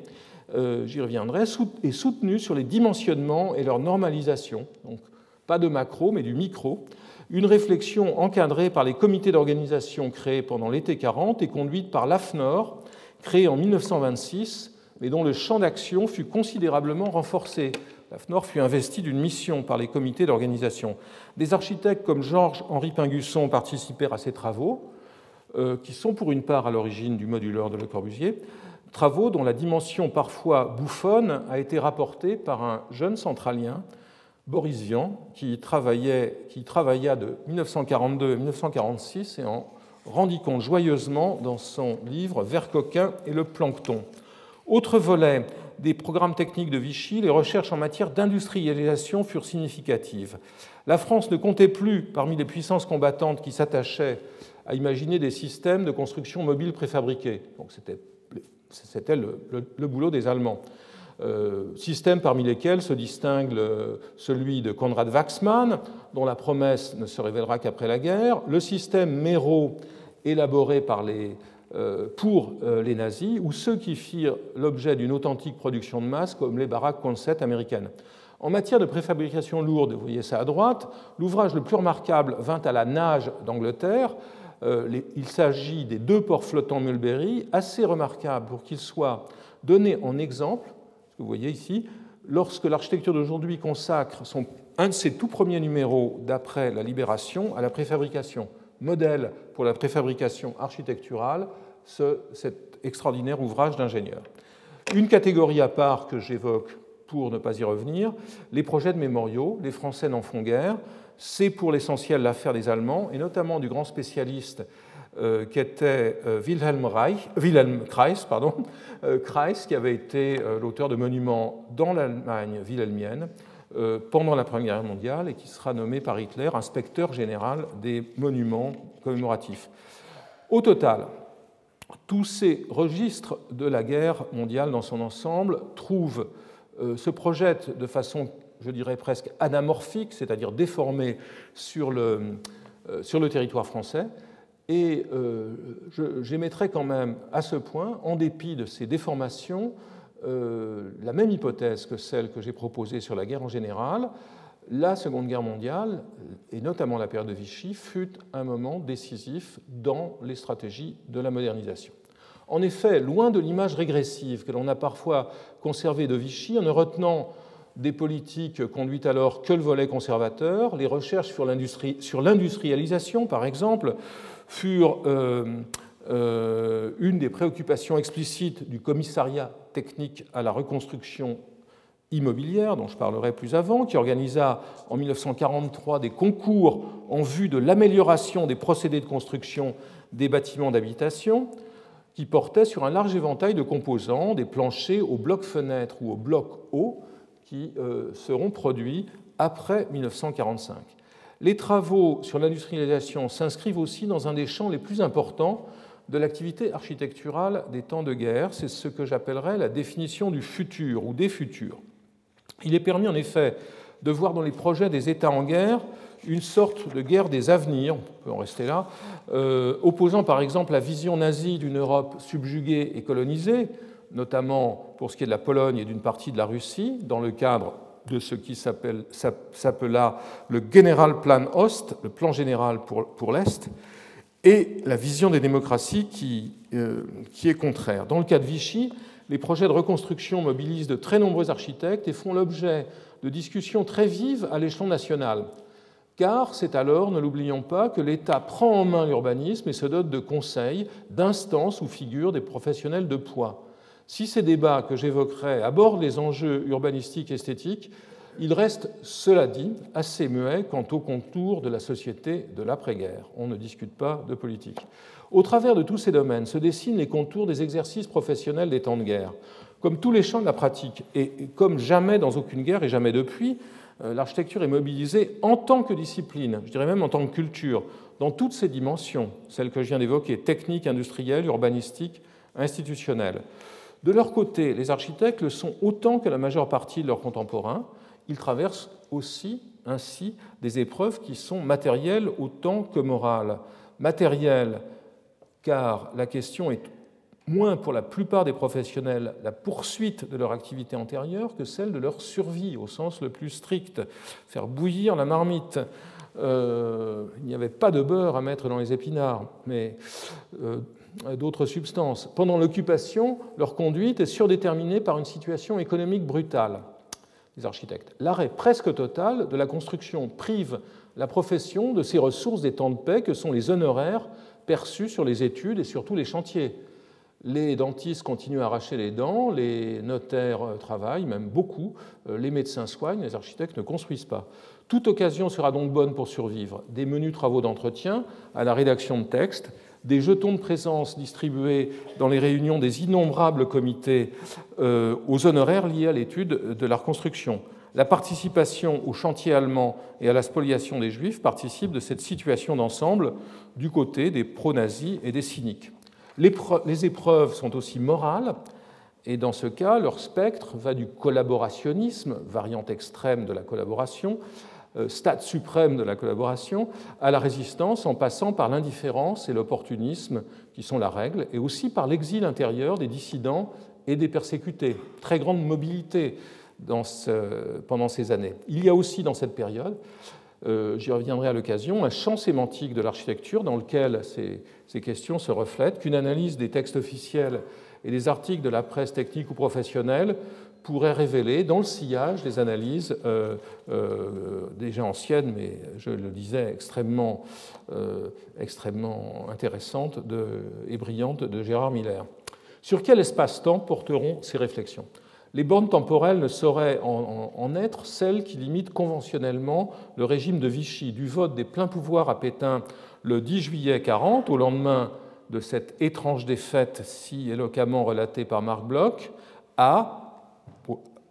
euh, j'y reviendrai, est soutenue sur les dimensionnements et leur normalisation. Donc, pas de macro, mais du micro, une réflexion encadrée par les comités d'organisation créés pendant l'été 40 et conduite par l'AFNOR, créé en 1926, mais dont le champ d'action fut considérablement renforcé. L'AFNOR fut investi d'une mission par les comités d'organisation. Des architectes comme Georges-Henri Pingusson participèrent à ces travaux, euh, qui sont pour une part à l'origine du moduleur de Le Corbusier, travaux dont la dimension parfois bouffonne a été rapportée par un jeune centralien, Boris Vian, qui, travaillait, travailla de 1942 à 1946 et en rendit compte joyeusement dans son livre Vert coquin et le plancton. Autre volet des programmes techniques de Vichy, les recherches en matière d'industrialisation furent significatives. La France ne comptait plus parmi les puissances combattantes qui s'attachaient à imaginer des systèmes de construction mobile préfabriqués. C'était le, boulot des Allemands. Euh, systèmes parmi lesquels se distingue celui de Konrad Waxman, dont la promesse ne se révélera qu'après la guerre, le système Mero élaboré par les, euh, pour euh, les nazis, ou ceux qui firent l'objet d'une authentique production de masse, comme les baraques Concept américaines. En matière de préfabrication lourde, vous voyez ça à droite, l'ouvrage le plus remarquable vint à la nage d'Angleterre. il s'agit des deux ports flottants Mulberry, assez remarquables pour qu'ils soient donnés en exemple vous voyez ici, lorsque l'architecture d'aujourd'hui consacre un de ses tout premiers numéros d'après la libération à la préfabrication, modèle pour la préfabrication architecturale, ce, cet extraordinaire ouvrage d'ingénieur. Une catégorie à part que j'évoque pour ne pas y revenir, les projets de mémoriaux, les Français n'en font guère, c'est pour l'essentiel l'affaire des Allemands, et notamment du grand spécialiste qui était euh, Wilhelm, Reich, Wilhelm Kreis, pardon, euh, Kreis, qui avait été l'auteur de monuments dans l'Allemagne wilhelmienne pendant la Première Guerre mondiale et qui sera nommé par Hitler inspecteur général des monuments commémoratifs. Au total, tous ces registres de la guerre mondiale dans son ensemble trouvent, se projettent de façon, je dirais presque anamorphique, c'est-à-dire déformée sur le, sur le territoire français, et euh, j'émettrai quand même à ce point, en dépit de ces déformations, euh, la même hypothèse que celle que j'ai proposée sur la guerre en général. La Seconde Guerre mondiale, et notamment la période de Vichy, fut un moment décisif dans les stratégies de la modernisation. En effet, loin de l'image régressive que l'on a parfois conservée de Vichy, en ne retenant des politiques conduites alors que le volet conservateur, les recherches sur l'industrialisation, par exemple, furent euh, euh, une des préoccupations explicites du commissariat technique à la reconstruction immobilière, dont je parlerai plus avant, qui organisa en 1943 des concours en vue de l'amélioration des procédés de construction des bâtiments d'habitation, qui portaient sur un large éventail de composants, des planchers au bloc-fenêtre ou au bloc haut, qui euh, seront produits après 1945. Les travaux sur l'industrialisation s'inscrivent aussi dans un des champs les plus importants de l'activité architecturale des temps de guerre. C'est ce que j'appellerais la définition du futur ou des futurs. Il est permis en effet de voir dans les projets des États en guerre une sorte de guerre des avenirs, on peut en rester là, euh, opposant par exemple la vision nazie d'une Europe subjuguée et colonisée, notamment pour ce qui est de la Pologne et d'une partie de la Russie, dans le cadre de ce qui s'appela le Generalplan Ost, le plan général pour, l'Est, et la vision des démocraties qui, euh, qui est contraire. Dans le cas de Vichy, les projets de reconstruction mobilisent de très nombreux architectes et font l'objet de discussions très vives à l'échelon national. Car c'est alors, ne l'oublions pas, que l'État prend en main l'urbanisme et se dote de conseils, d'instances où figurent des professionnels de poids. Si ces débats que j'évoquerai abordent les enjeux urbanistiques et esthétiques, il reste, cela dit, assez muet quant au contour de la société de l'après-guerre. On ne discute pas de politique. Au travers de tous ces domaines se dessinent les contours des exercices professionnels des temps de guerre. Comme tous les champs de la pratique, et comme jamais dans aucune guerre et jamais depuis, euh, l'architecture est mobilisée en tant que discipline, je dirais même en tant que culture, dans toutes ses dimensions, celles que je viens d'évoquer, techniques, industrielles, urbanistiques, institutionnelles. De leur côté, les architectes le sont autant que la majeure partie de leurs contemporains. Ils traversent aussi ainsi des épreuves qui sont matérielles autant que morales. Matérielles, car la question est moins pour la plupart des professionnels la poursuite de leur activité antérieure que celle de leur survie au sens le plus strict. Faire bouillir la marmite. Euh, il n'y avait pas de beurre à mettre dans les épinards, mais euh, d'autres substances. Pendant l'occupation, leur conduite est surdéterminée par une situation économique brutale des architectes. L'arrêt presque total de la construction prive la profession de ses ressources des temps de paix que sont les honoraires perçus sur les études et sur tous les chantiers. Les dentistes continuent à arracher les dents, les notaires euh, travaillent, même beaucoup, euh, les médecins soignent, les architectes ne construisent pas. Toute occasion sera donc bonne pour survivre. Des menus travaux d'entretien à la rédaction de textes, des jetons de présence distribués dans les réunions des innombrables comités euh, aux honoraires liés à l'étude de la reconstruction. La participation au chantier allemand et à la spoliation des Juifs participe de cette situation d'ensemble du côté des pro-nazis et des cyniques. Les épreuves sont aussi morales, et dans ce cas, leur spectre va du collaborationnisme, variante extrême de la collaboration, stade suprême de la collaboration, à la résistance en passant par l'indifférence et l'opportunisme qui sont la règle, et aussi par l'exil intérieur des dissidents et des persécutés. Très grande mobilité pendant ces années. Il y a aussi dans cette période, euh, j'y reviendrai à l'occasion, un champ sémantique de l'architecture dans lequel ces questions se reflètent, qu'une analyse des textes officiels et des articles de la presse technique ou professionnelle pourrait révéler dans le sillage des analyses euh, euh, déjà anciennes, mais je le disais, extrêmement, euh, extrêmement intéressantes et brillantes de Gérard Miller. Sur quel espace-temps porteront ces réflexions? Les bornes temporelles ne sauraient en, être celles qui limitent conventionnellement le régime de Vichy, du vote des pleins pouvoirs à Pétain le 10 juillet 40, au lendemain de cette étrange défaite si éloquemment relatée par Marc Bloch, à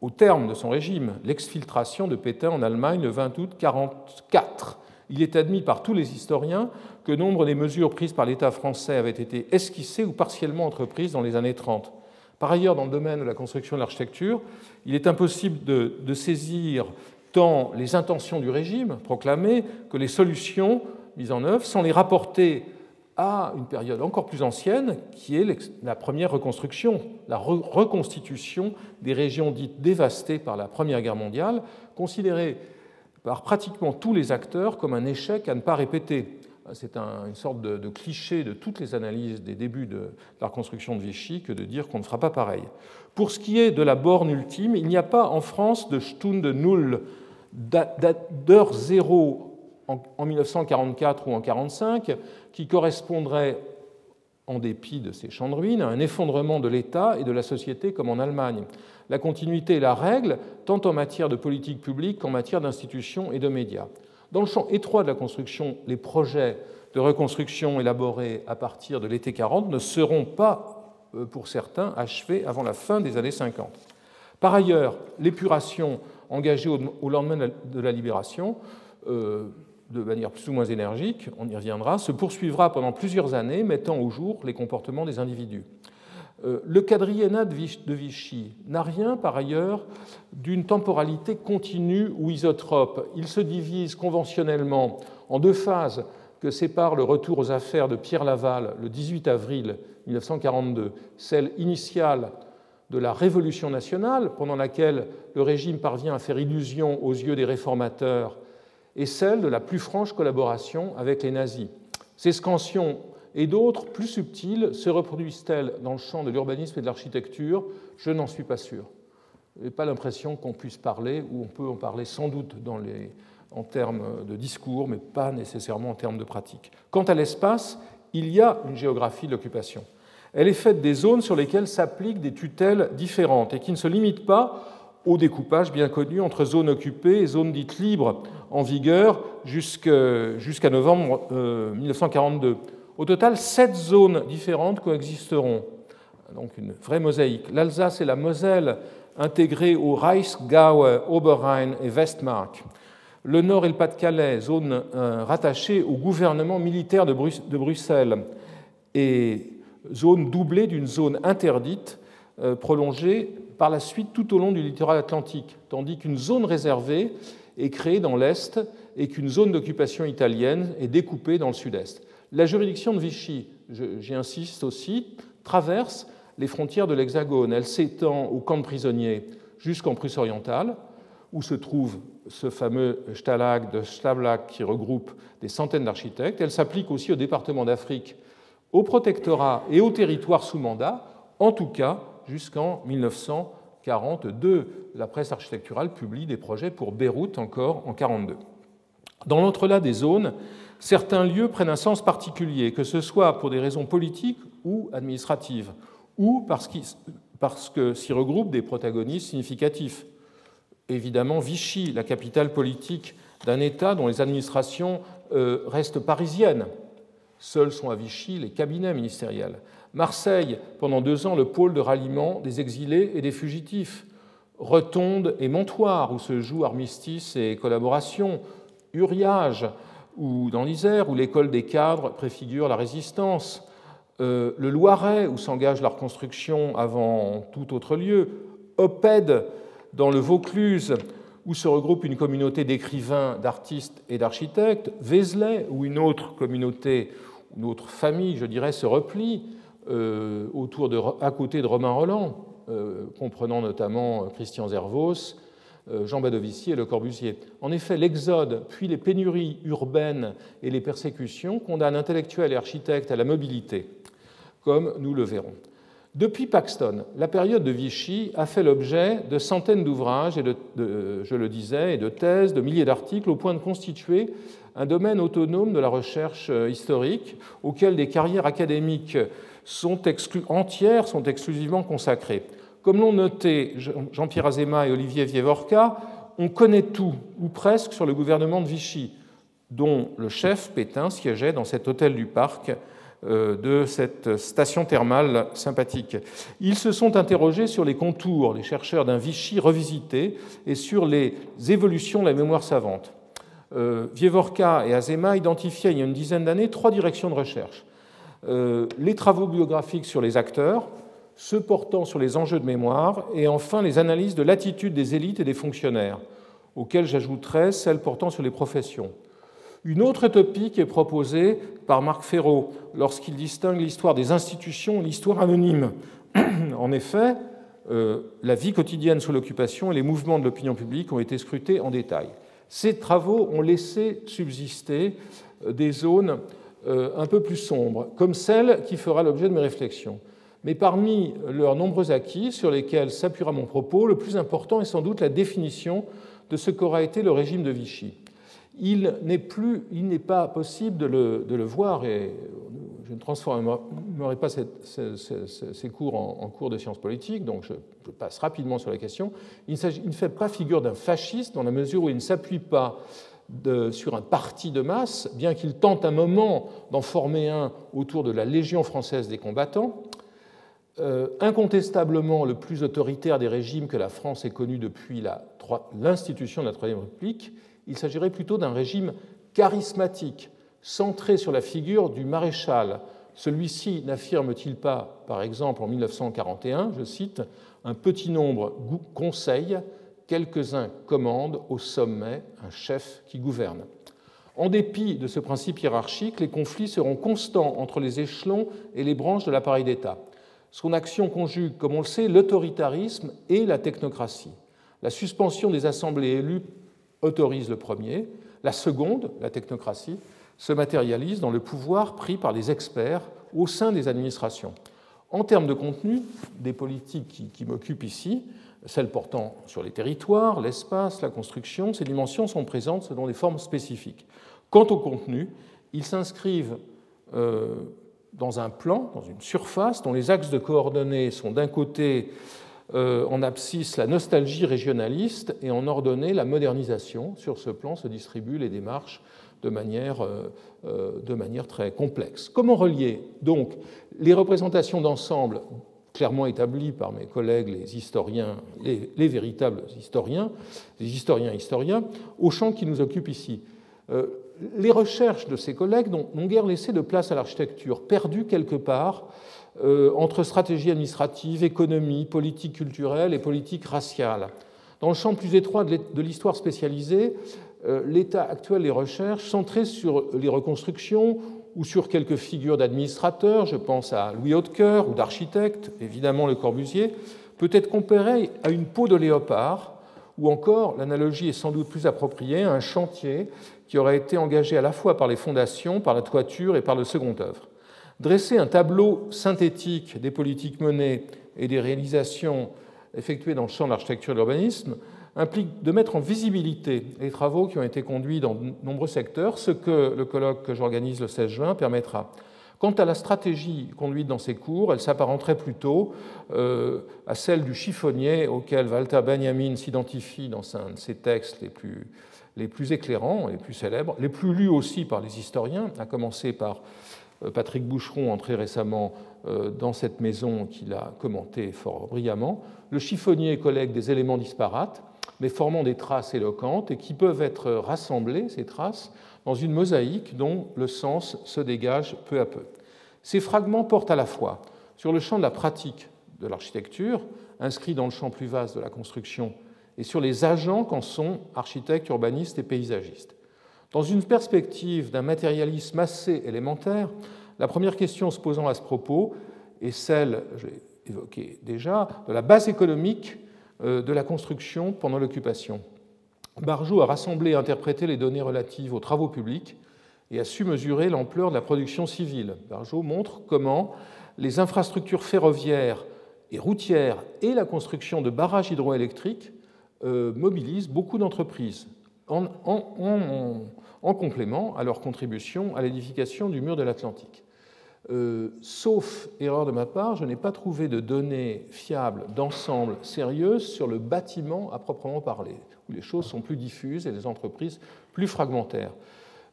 au terme de son régime, l'exfiltration de Pétain en Allemagne le 20 août 1944. Il est admis par tous les historiens que nombre des mesures prises par l'État français avaient été esquissées ou partiellement entreprises dans les années 30. Par ailleurs, dans le domaine de la construction de l'architecture, il est impossible de, de, saisir tant les intentions du régime proclamées que les solutions mises en œuvre sans les rapporter à une période encore plus ancienne, qui est la première reconstruction, la reconstitution des régions dites dévastées par la Première Guerre mondiale, considérée par pratiquement tous les acteurs comme un échec à ne pas répéter. C'est une sorte de, cliché de toutes les analyses des débuts de la reconstruction de Vichy que de dire qu'on ne fera pas pareil. Pour ce qui est de la borne ultime, il n'y a pas en France de Stunde Null, d'heure zéro en 1944 ou en 1945, qui correspondrait en dépit de ces champs de ruines, à un effondrement de l'État et de la société comme en Allemagne. La continuité est la règle, tant en matière de politique publique qu'en matière d'institutions et de médias. Dans le champ étroit de la construction, les projets de reconstruction élaborés à partir de l'été 40 ne seront pas, euh, pour certains, achevés avant la fin des années 50. Par ailleurs, l'épuration engagée au lendemain de la libération euh, de manière plus ou moins énergique, on y reviendra, se poursuivra pendant plusieurs années, mettant au jour les comportements des individus. Euh, le quadriennat de Vichy n'a rien, par ailleurs, d'une temporalité continue ou isotrope. Il se divise conventionnellement en deux phases que séparent le retour aux affaires de Pierre Laval le 18 avril 1942, celle initiale de la Révolution nationale, pendant laquelle le régime parvient à faire illusion aux yeux des réformateurs et celle de la plus franche collaboration avec les nazis. Ces scansions et d'autres, plus subtiles, se reproduisent-elles dans le champ de l'urbanisme et de l'architecture? Je n'en suis pas sûr. Je n'ai pas l'impression qu'on puisse parler, ou on peut en parler sans doute en termes de discours, mais pas nécessairement en termes de pratique. Quant à l'espace, il y a une géographie de l'occupation. Elle est faite des zones sur lesquelles s'appliquent des tutelles différentes et qui ne se limitent pas au découpage bien connu entre zones occupées et zones dites libres en vigueur jusqu'à novembre 1942. Euh, Au total, sept zones différentes coexisteront, donc une vraie mosaïque. L'Alsace et la Moselle intégrées au Reichsgau, Oberrhein et Westmark. Le Nord et le Pas-de-Calais, zones euh, rattachées au gouvernement militaire de, de Bruxelles, et zone doublée d'une zone interdite euh, prolongée par la suite tout au long du littoral atlantique, tandis qu'une zone réservée est créée dans l'Est et qu'une zone d'occupation italienne est découpée dans le Sud-Est. La juridiction de Vichy, j'y insiste aussi, traverse les frontières de l'Hexagone. Elle s'étend au camp de prisonniers jusqu'en Prusse orientale, où se trouve ce fameux Stalag de Stalag qui regroupe des centaines d'architectes. Elle s'applique aussi au département d'Afrique, au protectorat et au territoire sous mandat, en tout cas jusqu'en 1942. La presse architecturale publie des projets pour Beyrouth encore en 1942. Dans l'entre-là des zones, certains lieux prennent un sens particulier, que ce soit pour des raisons politiques ou administratives, ou parce, parce que s'y regroupent des protagonistes significatifs. Évidemment, Vichy, la capitale politique d'un État dont les administrations euh, restent parisiennes. Seuls sont à Vichy les cabinets ministériels. Marseille, pendant deux ans, le pôle de ralliement des exilés et des fugitifs. Retonde et Montoire, où se jouent armistice et collaboration. Uriage, ou dans l'Isère, où l'école des cadres préfigure la résistance. Euh, le Loiret, où s'engage la reconstruction avant tout autre lieu. Opède, dans le Vaucluse, où se regroupe une communauté d'écrivains, d'artistes et d'architectes. Vézelay, où une autre communauté, une autre famille, je dirais, se replie. Euh, autour de, à côté de Romain Roland, euh, comprenant notamment euh, Christian Zervos, Jean Badovici et Le Corbusier. En effet, l'exode, puis les pénuries urbaines et les persécutions condamnent intellectuels et architectes à la mobilité, comme nous le verrons. Depuis Paxton, la période de Vichy a fait l'objet de centaines d'ouvrages, et de, je le disais, et de thèses, de milliers d'articles, au point de constituer un domaine autonome de la recherche historique, auquel des carrières académiques sont entières sont exclusivement consacrées. Comme l'ont noté Jean-Pierre Azéma et Olivier Vievorka, on connaît tout, ou presque, sur le gouvernement de Vichy, dont le chef Pétain siégeait dans cet hôtel du parc euh, de cette station thermale sympathique. Ils se sont interrogés sur les contours, les chercheurs d'un Vichy revisité, et sur les évolutions de la mémoire savante. Euh, Vievorka et Azema identifiaient il y a une dizaine d'années trois directions de recherche. Euh, les travaux biographiques sur les acteurs, ceux portant sur les enjeux de mémoire, et enfin les analyses de l'attitude des élites et des fonctionnaires, auxquelles j'ajouterai celles portant sur les professions. Une autre topique est proposée par Marc Ferraud lorsqu'il distingue l'histoire des institutions et l'histoire anonyme. en effet, euh, la vie quotidienne sous l'occupation et les mouvements de l'opinion publique ont été scrutés en détail. Ces travaux ont laissé subsister euh, des zones un peu plus sombre, comme celle qui fera l'objet de mes réflexions. Mais parmi leurs nombreux acquis sur lesquels s'appuiera mon propos, le plus important est sans doute la définition de ce qu'aura été le régime de Vichy. Il n'est plus, il n'est pas possible de le, voir, et je ne transformerai pas ces cours en, cours de sciences politiques, donc je, passe rapidement sur la question. Il, ne fait pas figure d'un fasciste dans la mesure où il ne s'appuie pas sur un parti de masse, bien qu'il tente un moment d'en former un autour de la Légion française des combattants. Euh, incontestablement le plus autoritaire des régimes que la France ait connu depuis l'institution de la Troisième République, il s'agirait plutôt d'un régime charismatique, centré sur la figure du maréchal. Celui-ci n'affirme-t-il pas, par exemple, en 1941, je cite, Un petit nombre conseille, quelques-uns commandent, au sommet un chef qui gouverne. En dépit de ce principe hiérarchique, les conflits seront constants entre les échelons et les branches de l'appareil d'État. Son action conjugue, comme on le sait, l'autoritarisme et la technocratie. La suspension des assemblées élues autorise le premier, la seconde, la technocratie, se matérialise dans le pouvoir pris par les experts au sein des administrations. En termes de contenu, des politiques qui, m'occupent ici, celles portant sur les territoires, l'espace, la construction, ces dimensions sont présentes selon des formes spécifiques. Quant au contenu, ils s'inscrivent euh, dans un plan, dans une surface, dont les axes de coordonnées sont d'un côté euh, en abscisse la nostalgie régionaliste et en ordonnée la modernisation. Sur ce plan se distribuent les démarches de manière, euh, de manière très complexe. Comment relier donc les représentations d'ensemble clairement établies par mes collègues les historiens, les, véritables historiens, les historiens historiens, au champ qui nous occupe ici euh, Les recherches de ces collègues n'ont guère laissé de place à l'architecture, perdue quelque part entre stratégie administrative, économie, politique culturelle et politique raciale. Dans le champ plus étroit de l'histoire spécialisée, euh, l'état actuel des recherches, centré sur les reconstructions ou sur quelques figures d'administrateurs, je pense à Louis Hautecoeur ou d'architectes, évidemment Le Corbusier, peut être comparé à une peau de léopard, ou encore, l'analogie est sans doute plus appropriée, à un chantier qui aurait été engagé à la fois par les fondations, par la toiture et par le second œuvre. Dresser un tableau synthétique des politiques menées et des réalisations effectuées dans le champ de l'architecture et de l'urbanisme implique de mettre en visibilité les travaux qui ont été conduits dans de nombreux secteurs, ce que le colloque que j'organise le 16 juin permettra. Quant à la stratégie conduite dans ces cours, elle s'apparenterait plutôt euh, à celle du chiffonnier auquel Walter Benjamin s'identifie dans un de ses textes les plus, éclairants, les plus célèbres, les plus lus aussi par les historiens, à commencer par euh, Patrick Boucheron, entré récemment euh, dans cette maison qu'il a commenté fort brillamment. Le chiffonnier collègue des éléments disparates, mais formant des traces éloquentes et qui peuvent être rassemblées, ces traces, dans une mosaïque dont le sens se dégage peu à peu. Ces fragments portent à la fois sur le champ de la pratique de l'architecture, inscrit dans le champ plus vaste de la construction, et sur les agents qu'en sont architectes, urbanistes et paysagistes. Dans une perspective d'un matérialisme assez élémentaire, la première question se posant à ce propos est celle, je l'ai évoqué déjà, de la base économique de la construction pendant l'occupation. Barjot a rassemblé et interprété les données relatives aux travaux publics et a su mesurer l'ampleur de la production civile. Barjot montre comment les infrastructures ferroviaires et routières et la construction de barrages hydroélectriques euh, mobilisent beaucoup d'entreprises en, en, complément à leur contribution à l'édification du mur de l'Atlantique. Euh, sauf erreur de ma part, je n'ai pas trouvé de données fiables d'ensemble sérieuses sur le bâtiment à proprement parler, où les choses sont plus diffuses et les entreprises plus fragmentaires.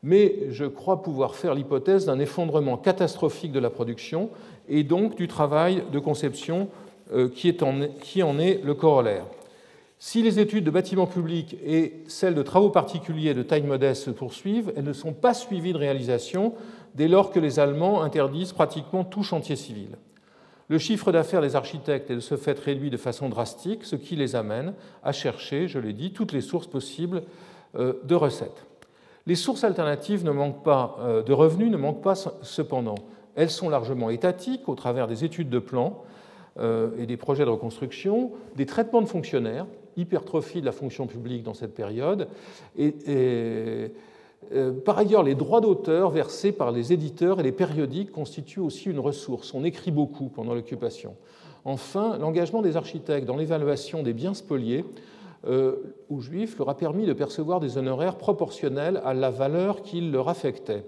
Mais je crois pouvoir faire l'hypothèse d'un effondrement catastrophique de la production et donc du travail de conception euh, qui, qui en est le corollaire. Si les études de bâtiments publics et celles de travaux particuliers de taille modeste se poursuivent, elles ne sont pas suivies de réalisation dès lors que les Allemands interdisent pratiquement tout chantier civil. Le chiffre d'affaires des architectes est de ce fait réduit de façon drastique, ce qui les amène à chercher, je l'ai dit, toutes les sources possibles euh, de recettes. Les sources alternatives ne manquent pas, euh, de revenus ne manquent pas cependant. Elles sont largement étatiques au travers des études de plans euh, et des projets de reconstruction, des traitements de fonctionnaires, hypertrophie de la fonction publique dans cette période. Par ailleurs, les droits d'auteur versés par les éditeurs et les périodiques constituent aussi une ressource. On écrit beaucoup pendant l'occupation. Enfin, l'engagement des architectes dans l'évaluation des biens spoliés euh, aux Juifs leur a permis de percevoir des honoraires proportionnels à la valeur qu'ils leur affectaient.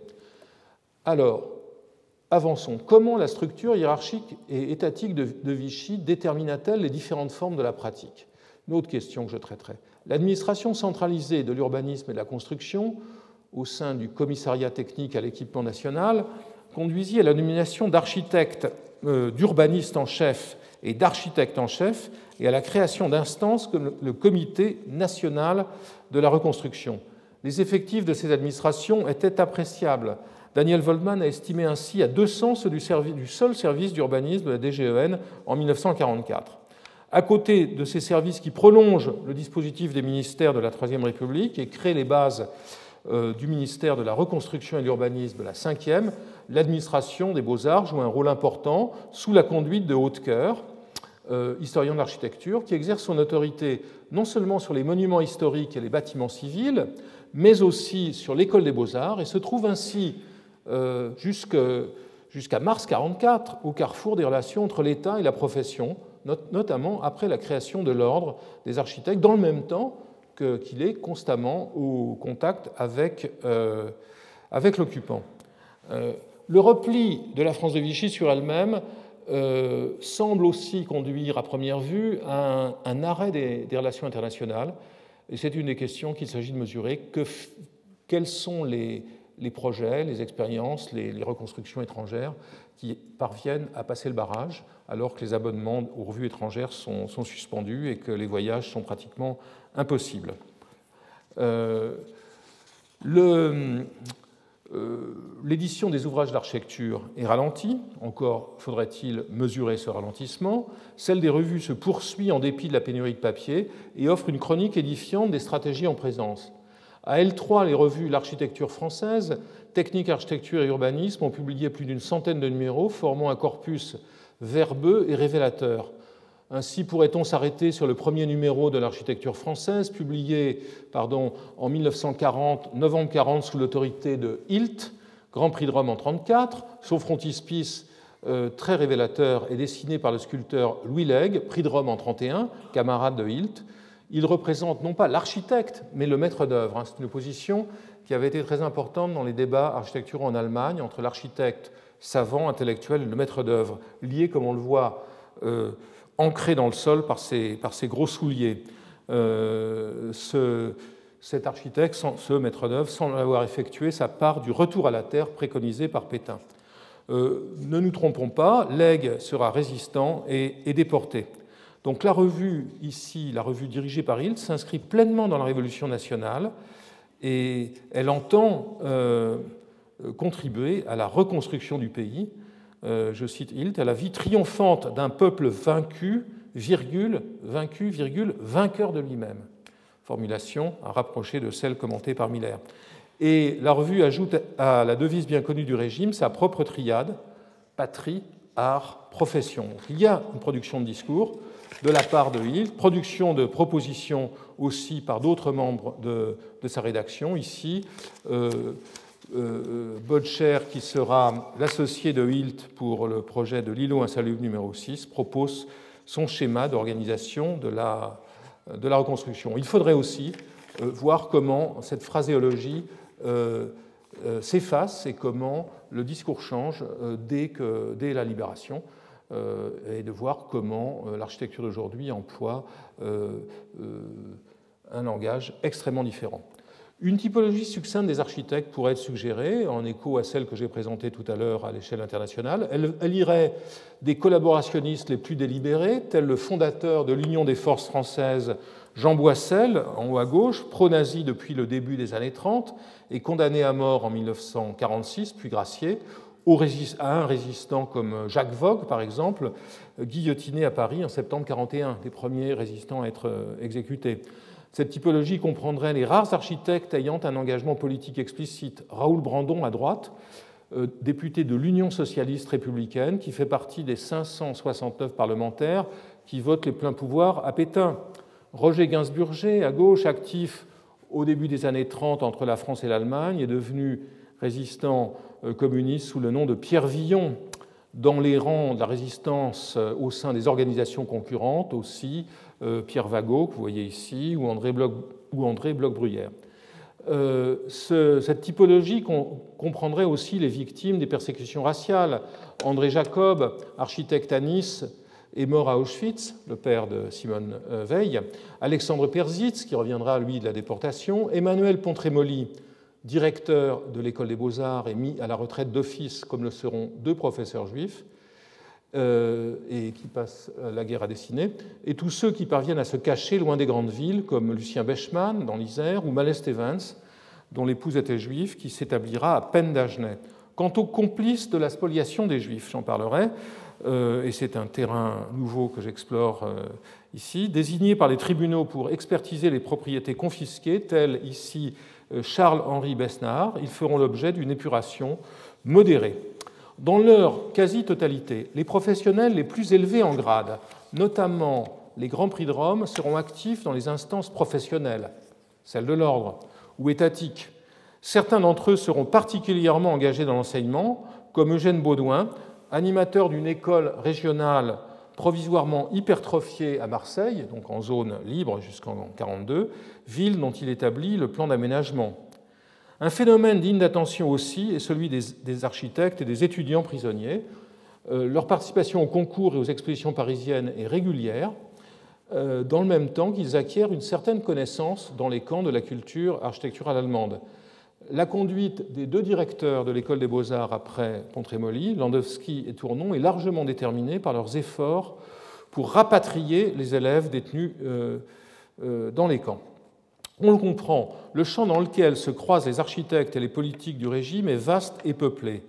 Alors, avançons. Comment la structure hiérarchique et étatique de, Vichy détermina-t-elle les différentes formes de la pratique? Une autre question que je traiterai. L'administration centralisée de l'urbanisme et de la construction, au sein du commissariat technique à l'équipement national, conduisit à la nomination d'architectes, euh, d'urbanistes en chef et d'architectes en chef, et à la création d'instances comme le Comité national de la reconstruction. Les effectifs de ces administrations étaient appréciables. Daniel Voldman a estimé ainsi à 200 ceux du, du seul service d'urbanisme de la DGEN en 1944. À côté de ces services qui prolongent le dispositif des ministères de la Troisième République et créent les bases du ministère de la Reconstruction et de l'Urbanisme de la Cinquième, l'administration des beaux-arts joue un rôle important sous la conduite de Hautecoeur, euh, historien de l'architecture, qui exerce son autorité non seulement sur les monuments historiques et les bâtiments civils, mais aussi sur l'école des beaux-arts, et se trouve ainsi euh, jusqu'à mars 1944 au carrefour des relations entre l'État et la profession, notamment après la création de l'ordre des architectes, dans le même temps qu'il est constamment au contact avec, euh, l'occupant. Euh, le repli de la France de Vichy sur elle-même semble aussi conduire à première vue à un, arrêt des, relations internationales. Et c'est une des questions qu'il s'agit de mesurer. Que, quels sont les projets, les expériences, les, reconstructions étrangères qui parviennent à passer le barrage alors que les abonnements aux revues étrangères sont, suspendus et que les voyages sont pratiquement impossibles. Euh, euh, l'édition des ouvrages d'architecture est ralentie, encore faudrait-il mesurer ce ralentissement. Celle des revues se poursuit en dépit de la pénurie de papier et offre une chronique édifiante des stratégies en présence. À L3, les revues L'architecture française, Technique, architecture et urbanisme ont publié plus d'une centaine de numéros formant un corpus verbeux et révélateur. Ainsi pourrait-on s'arrêter sur le premier numéro de l'architecture française, publié pardon, en 1940, novembre 40, sous l'autorité de Hilt, Grand Prix de Rome en 1934. Son frontispice euh, très révélateur est dessiné par le sculpteur Louis Legge, Prix de Rome en 1931, camarade de Hilt il représente non pas l'architecte, mais le maître d'œuvre. Hein. C'est une position qui avait été très importante dans les débats architecturaux en Allemagne entre l'architecte savant, intellectuel et le maître d'œuvre, lié, comme on le voit, euh, ancré dans le sol par ses, par ses gros souliers. Euh, ce, cet architecte, ce maître d'œuvre, sans avoir effectué sa part du retour à la terre préconisé par Pétain. Euh, ne nous trompons pas, Legge sera résistant et, déporté. Donc la revue, ici, la revue dirigée par Hilt, s'inscrit pleinement dans la Révolution nationale et elle entend euh, contribuer à la reconstruction du pays. Euh, je cite Hilt, à la vie triomphante d'un peuple vaincu, virgule, vaincu, virgule, vainqueur de lui-même. Formulation à rapprocher de celle commentée par Miller. Et la revue ajoute à la devise bien connue du régime sa propre triade, patrie, art, profession. il y a une production de discours, de la part de Hill, production de propositions aussi par d'autres membres de, sa rédaction. Ici, euh, Bodcher, qui sera l'associé de Hilt pour le projet de l'îlot insalubre numéro 6, propose son schéma d'organisation de la, reconstruction. Il faudrait aussi euh, voir comment cette phraséologie euh, s'efface et comment le discours change dès, la libération. Euh, et de voir comment euh, l'architecture d'aujourd'hui emploie euh, un langage extrêmement différent. Une typologie succincte des architectes pourrait être suggérée, en écho à celle que j'ai présentée tout à l'heure à l'échelle internationale. Elle, irait des collaborationnistes les plus délibérés, tel le fondateur de l'Union des forces françaises, Jean Boissel, en haut à gauche, pro-nazi depuis le début des années 30 et condamné à mort en 1946, puis gracié, à un résistant comme Jacques Vogue, par exemple, guillotiné à Paris en septembre 1941, des premiers résistants à être euh, exécutés. Cette typologie comprendrait les rares architectes ayant un engagement politique explicite. Raoul Brandon à droite, euh, député de l'Union socialiste républicaine, qui fait partie des 569 parlementaires qui votent les pleins pouvoirs à Pétain. Roger Gainsburger, à gauche, actif au début des années 30 entre la France et l'Allemagne, est devenu résistant euh, communiste sous le nom de Pierre Villon dans les rangs de la résistance euh, au sein des organisations concurrentes aussi, Pierre Vagot, que vous voyez ici, ou André Bloch-Bruyère. cette typologie comprendrait aussi les victimes des persécutions raciales. André Jacob, architecte à Nice, est mort à Auschwitz, le père de Simone Veil. Alexandre Persitz, qui reviendra, lui, de la déportation. Emmanuel Pontremoli, directeur de l'école des beaux-arts, est mis à la retraite d'office, comme le seront deux professeurs juifs, euh, et qui passent la guerre à dessiner. Et tous ceux qui parviennent à se cacher loin des grandes villes, comme Lucien Bechmann dans l'Isère ou Malès Evans, dont l'épouse était juive, qui s'établira à peine d'Agenais. Quant aux complices de la spoliation des Juifs, j'en parlerai, euh, et c'est un terrain nouveau que j'explore euh, ici, désignés par les tribunaux pour expertiser les propriétés confisquées, tels ici euh, Charles-Henri Besnard, ils feront l'objet d'une épuration modérée. Dans leur quasi-totalité, les professionnels les plus élevés en grade, notamment les grands prix de Rome, seront actifs dans les instances professionnelles, celles de l'ordre ou étatiques. Certains d'entre eux seront particulièrement engagés dans l'enseignement, comme Eugène Baudouin, animateur d'une école régionale provisoirement hypertrophiée à Marseille, donc en zone libre jusqu'en 1942, ville dont il établit le plan d'aménagement. Un phénomène digne d'attention aussi est celui des, architectes et des étudiants prisonniers. Euh, leur participation aux concours et aux expositions parisiennes est régulière, euh, dans le même temps qu'ils acquièrent une certaine connaissance dans les camps de la culture architecturale allemande. La conduite des deux directeurs de l'école des beaux-arts après Pontremoli, Landowski et Tournon, est largement déterminée par leurs efforts pour rapatrier les élèves détenus euh, dans les camps. On le comprend, le champ dans lequel se croisent les architectes et les politiques du régime est vaste et peuplé.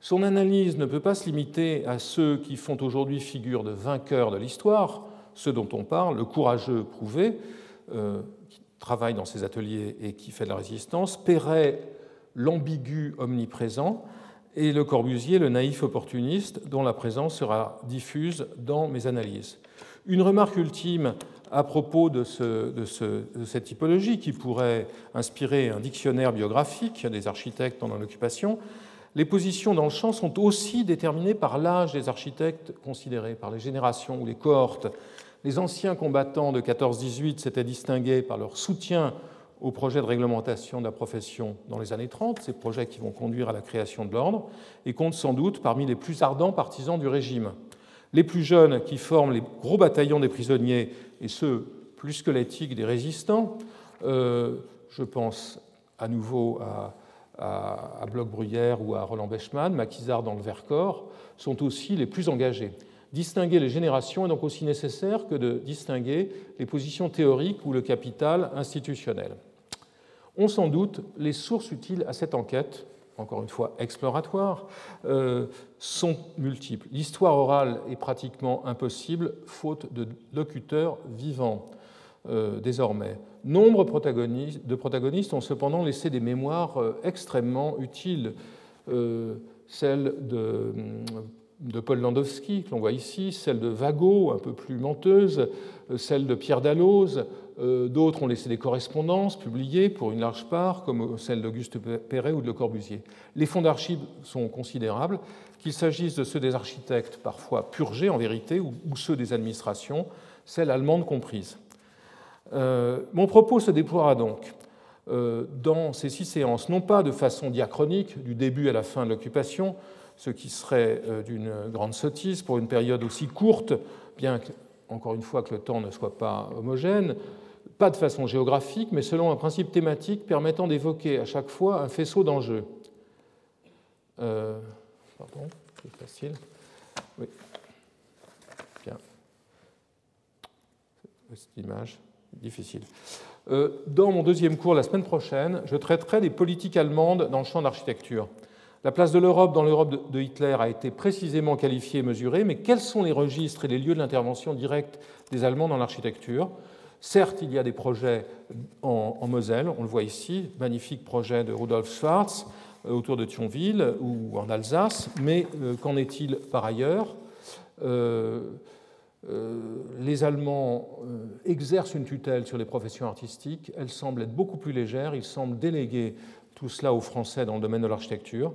Son analyse ne peut pas se limiter à ceux qui font aujourd'hui figure de vainqueurs de l'histoire, ceux dont on parle, le courageux prouvé, euh, travaille dans ses ateliers et qui fait de la résistance, Perret, l'ambigu omniprésent, et Le Corbusier, le naïf opportuniste, dont la présence sera diffuse dans mes analyses. Une remarque ultime à propos de, cette typologie qui pourrait inspirer un dictionnaire biographique des architectes pendant l'occupation. Les positions dans le champ sont aussi déterminées par l'âge des architectes considérés, par les générations ou les cohortes les anciens combattants de 14-18 s'étaient distingués par leur soutien au projet de réglementation de la profession dans les années 30, ces projets qui vont conduire à la création de l'ordre, et comptent sans doute parmi les plus ardents partisans du régime. Les plus jeunes, qui forment les gros bataillons des prisonniers, et ceux plus squelettiques des résistants, euh, je pense à nouveau à, à, Bloch-Bruyère ou à Roland Bechmann, Maquisard dans le Vercors, sont aussi les plus engagés. Distinguer les générations est donc aussi nécessaire que de distinguer les positions théoriques ou le capital institutionnel. On sans doute les sources utiles à cette enquête, encore une fois exploratoire, euh, sont multiples. L'histoire orale est pratiquement impossible, faute de locuteurs vivants euh, désormais. Nombre de protagonistes ont cependant laissé des mémoires euh, extrêmement utiles. celle de de Paul Landowski, que l'on voit ici, celle de Vago, un peu plus menteuse, euh, celle de Pierre Dalloz. Euh, d'autres ont laissé des correspondances publiées pour une large part, comme celle d'Auguste Perret ou de Le Corbusier. Les fonds d'archives sont considérables, qu'il s'agisse de ceux des architectes, parfois purgés en vérité, ou ceux des administrations, celles allemandes comprises. Euh, mon propos se déploiera donc dans ces six séances, non pas de façon diachronique, du début à la fin de l'occupation, ce qui serait euh, d'une grande sottise pour une période aussi courte, bien que, encore une fois, que le temps ne soit pas homogène, pas de façon géographique, mais selon un principe thématique permettant d'évoquer à chaque fois un faisceau d'enjeux. Euh, pardon, c'est facile. Oui. Bien. Cette image, difficile. Euh, dans mon deuxième cours la semaine prochaine, je traiterai des politiques allemandes dans le champ de l'architecture. La place de l'Europe dans l'Europe de Hitler a été précisément qualifiée et mesurée, mais quels sont les registres et les lieux de l'intervention directe des Allemands dans l'architecture? Certes, il y a des projets en, Moselle, on le voit ici, magnifique projet de Rudolf Schwarz euh, autour de Thionville ou en Alsace, mais euh, qu'en est-il par ailleurs? Euh, les Allemands exercent une tutelle sur les professions artistiques, elle semble être beaucoup plus légère, ils semblent déléguer tout cela aux Français dans le domaine de l'architecture.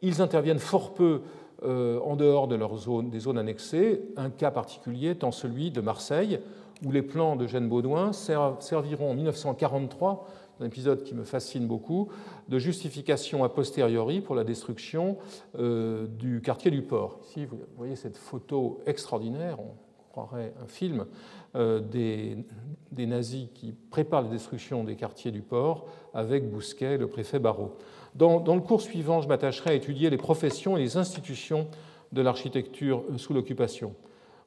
Ils interviennent fort peu euh, en dehors de leur des zones annexées, un cas particulier étant celui de Marseille, où les plans de Jeanne Baudouin serviront en 1943 un épisode qui me fascine beaucoup, de justification a posteriori pour la destruction euh, du quartier du port. Ici, vous voyez cette photo extraordinaire, on croirait un film, euh, des, nazis qui préparent la destruction des quartiers du port avec Bousquet, le préfet Barrault. Dans, le cours suivant, je m'attacherai à étudier les professions et les institutions de l'architecture sous l'occupation.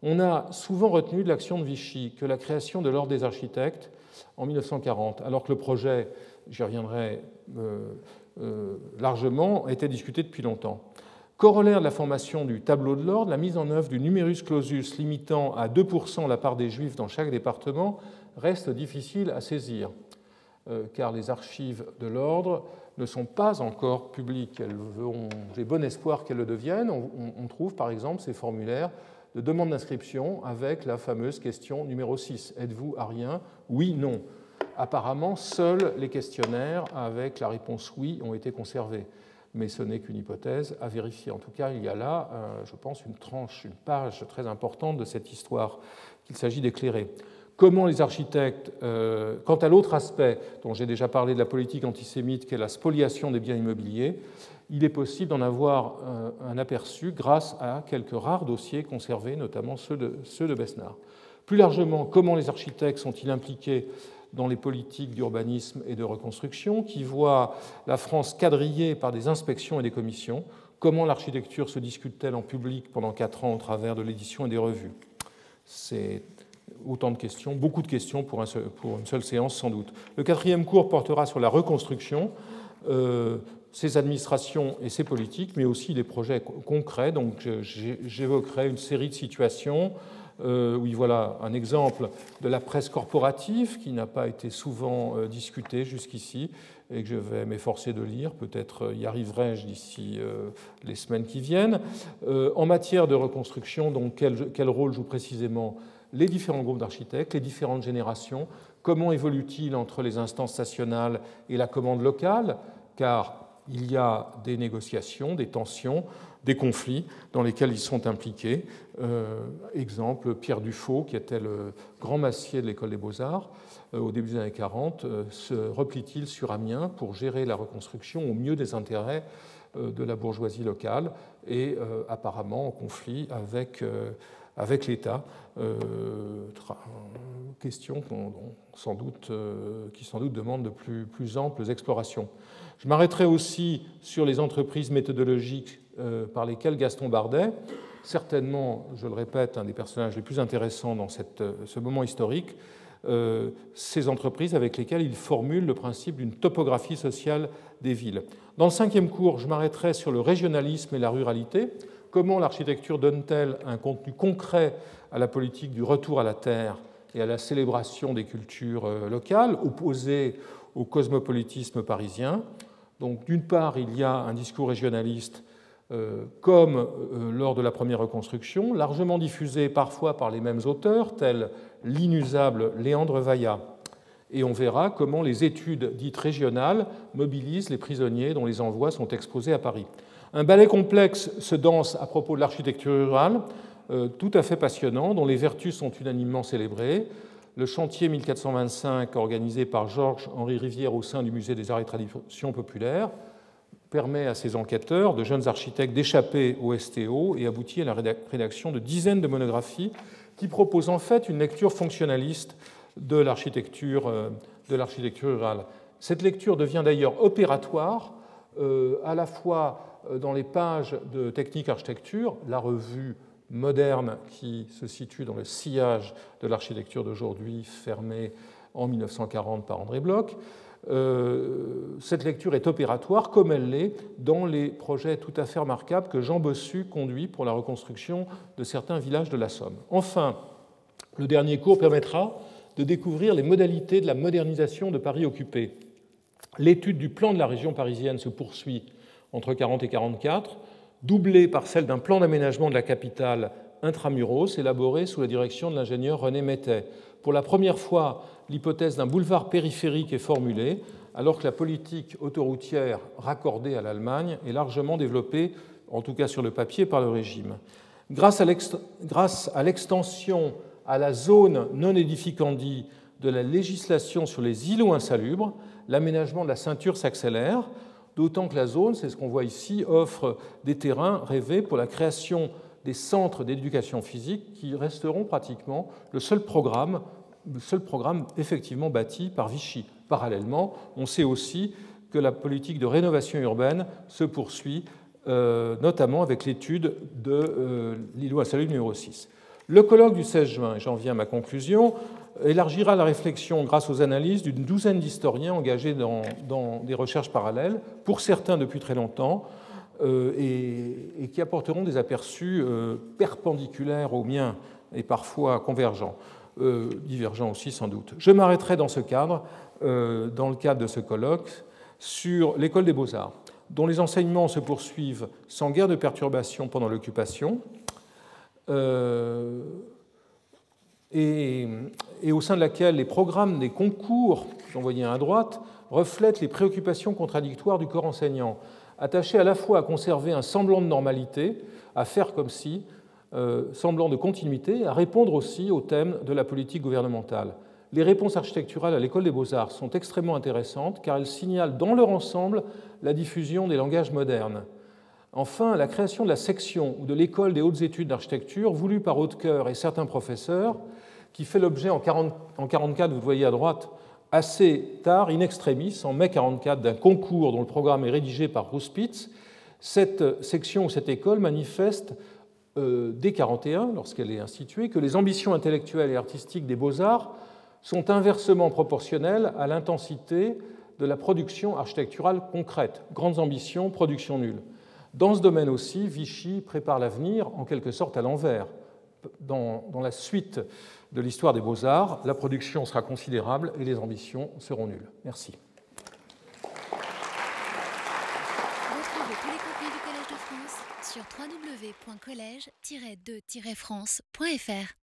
On a souvent retenu de l'action de Vichy que la création de l'Ordre des architectes en 1940, alors que le projet, j'y reviendrai euh, euh, largement, été discuté depuis longtemps. Corollaire de la formation du tableau de l'ordre, la mise en œuvre du numerus clausus limitant à 2% la part des juifs dans chaque département reste difficile à saisir, euh, car les archives de l'ordre ne sont pas encore publiques. J'ai bon espoir qu'elles le deviennent. On, trouve par exemple ces formulaires de demande d'inscription avec la fameuse question numéro 6. Êtes-vous arien Oui, non. Apparemment, seuls les questionnaires avec la réponse oui ont été conservés. Mais ce n'est qu'une hypothèse à vérifier. En tout cas, il y a là, euh, je pense, une tranche, une page très importante de cette histoire qu'il s'agit d'éclairer. Comment les architectes, euh, quant à l'autre aspect dont j'ai déjà parlé de la politique antisémite, qui est la spoliation des biens immobiliers, il est possible d'en avoir euh, un aperçu grâce à quelques rares dossiers conservés, notamment ceux de, ceux de Besnard. Plus largement, comment les architectes sont-ils impliqués dans les politiques d'urbanisme et de reconstruction qui voient la France quadrillée par des inspections et des commissions? Comment l'architecture se discute-t-elle en public pendant quatre ans au travers de l'édition et des revues? C'est autant de questions, beaucoup de questions pour, une seule séance sans doute. Le quatrième cours portera sur la reconstruction. Euh, ses administrations et ses politiques, mais aussi des projets concrets. Donc j'évoquerai une série de situations euh, oui, voilà un exemple de la presse corporative qui n'a pas été souvent euh, discutée jusqu'ici et que je vais m'efforcer de lire. Peut-être y arriverai-je d'ici euh, les semaines qui viennent. En matière de reconstruction, donc quel, rôle jouent précisément les différents groupes d'architectes, les différentes générations Comment évolue-t-il entre les instances nationales et la commande locale? Car il y a des négociations, des tensions, des conflits dans lesquels ils sont impliqués. Euh, exemple, Pierre Dufaux, qui était le grand massier de l'école des beaux-arts euh, au début des années 40, euh, se replie-t-il sur Amiens pour gérer la reconstruction au mieux des intérêts de la bourgeoisie locale et apparemment en conflit avec, avec l'État. question sans doute, qui sans doute demande de plus, amples explorations. Je m'arrêterai aussi sur les entreprises méthodologiques euh, par lesquelles Gaston Bardet, certainement, je le répète, un des personnages les plus intéressants dans euh, ce moment historique, euh, ces entreprises avec lesquelles il formule le principe d'une topographie sociale des villes. Dans le cinquième cours, je m'arrêterai sur le régionalisme et la ruralité. Comment l'architecture donne-t-elle un contenu concret à la politique du retour à la terre et à la célébration des cultures locales, opposées au cosmopolitisme parisien? Donc, d'une part, il y a un discours régionaliste euh, comme euh, lors de la première reconstruction, largement diffusé parfois par les mêmes auteurs, tels l'inusable Léandre Vaillat. Et on verra comment les études dites régionales mobilisent les prisonniers dont les envois sont exposés à Paris. Un ballet complexe se danse à propos de l'architecture rurale, euh, tout à fait passionnant, dont les vertus sont unanimement célébrées. Le chantier 1425, organisé par Georges-Henri Rivière au sein du Musée des Arts et Traditions Populaires, permet à ces enquêteurs, de jeunes architectes, d'échapper au STO et aboutit à la rédaction de dizaines de monographies qui proposent en fait une lecture fonctionnaliste de l'architecture, euh, rurale. Cette lecture devient d'ailleurs opératoire euh, à la fois dans les pages de technique architecture, la revue moderne qui se situe dans le sillage de l'architecture d'aujourd'hui, fermée en 1940 par André Bloch. Euh, cette lecture est opératoire comme elle l'est dans les projets tout à fait remarquables que Jean Bossu conduit pour la reconstruction de certains villages de la Somme. Enfin, le dernier cours permettra de découvrir les modalités de la modernisation de Paris occupé. L'étude du plan de la région parisienne se poursuit entre 40 et 44 doublée par celle d'un plan d'aménagement de la capitale intramuros élaboré sous la direction de l'ingénieur René Mettet. Pour la première fois, l'hypothèse d'un boulevard périphérique est formulée, alors que la politique autoroutière raccordée à l'Allemagne est largement développée, en tout cas sur le papier, par le régime. Grâce à l'extension à la zone non édificandie de la législation sur les îlots insalubres, l'aménagement de la ceinture s'accélère, d'autant que la zone, c'est ce qu'on voit ici, offre des terrains rêvés pour la création des centres d'éducation physique qui resteront pratiquement le seul programme, effectivement bâti par Vichy. Parallèlement, on sait aussi que la politique de rénovation urbaine se poursuit, euh, notamment avec l'étude de euh, l'îlot insalubre numéro 6. Le colloque du 16 juin, j'en viens à ma conclusion, élargira la réflexion grâce aux analyses d'une douzaine d'historiens engagés dans, des recherches parallèles, pour certains depuis très longtemps, euh, et, qui apporteront des aperçus euh, perpendiculaires aux miens et parfois convergents, euh, divergents aussi sans doute. Je m'arrêterai dans ce cadre, dans le cadre de ce colloque, sur l'école des beaux-arts, dont les enseignements se poursuivent sans guère de perturbation pendant l'occupation et, au sein de laquelle les programmes des concours, j'en voyais à droite, reflètent les préoccupations contradictoires du corps enseignant, attaché à la fois à conserver un semblant de normalité, à faire comme si, euh, semblant de continuité, à répondre aussi aux thèmes de la politique gouvernementale. Les réponses architecturales à l'école des beaux-arts sont extrêmement intéressantes car elles signalent dans leur ensemble la diffusion des langages modernes. Enfin, la création de la section ou de l'école des hautes études d'architecture, voulue par Hautecoeur et certains professeurs, qui fait l'objet en 1944, vous le voyez à droite, assez tard, in extremis, en mai 1944, d'un concours dont le programme est rédigé par Rouspitz, cette section ou cette école manifeste euh, dès 1941, lorsqu'elle est instituée, que les ambitions intellectuelles et artistiques des beaux-arts sont inversement proportionnelles à l'intensité de la production architecturale concrète. Grandes ambitions, production nulle. Dans ce domaine aussi, Vichy prépare l'avenir en quelque sorte à l'envers. Dans, la suite de l'histoire des beaux-arts, la production sera considérable et les ambitions seront nulles. Merci. Retrouvez tous les contenus du Collège de France sur www.colège-2-france.fr.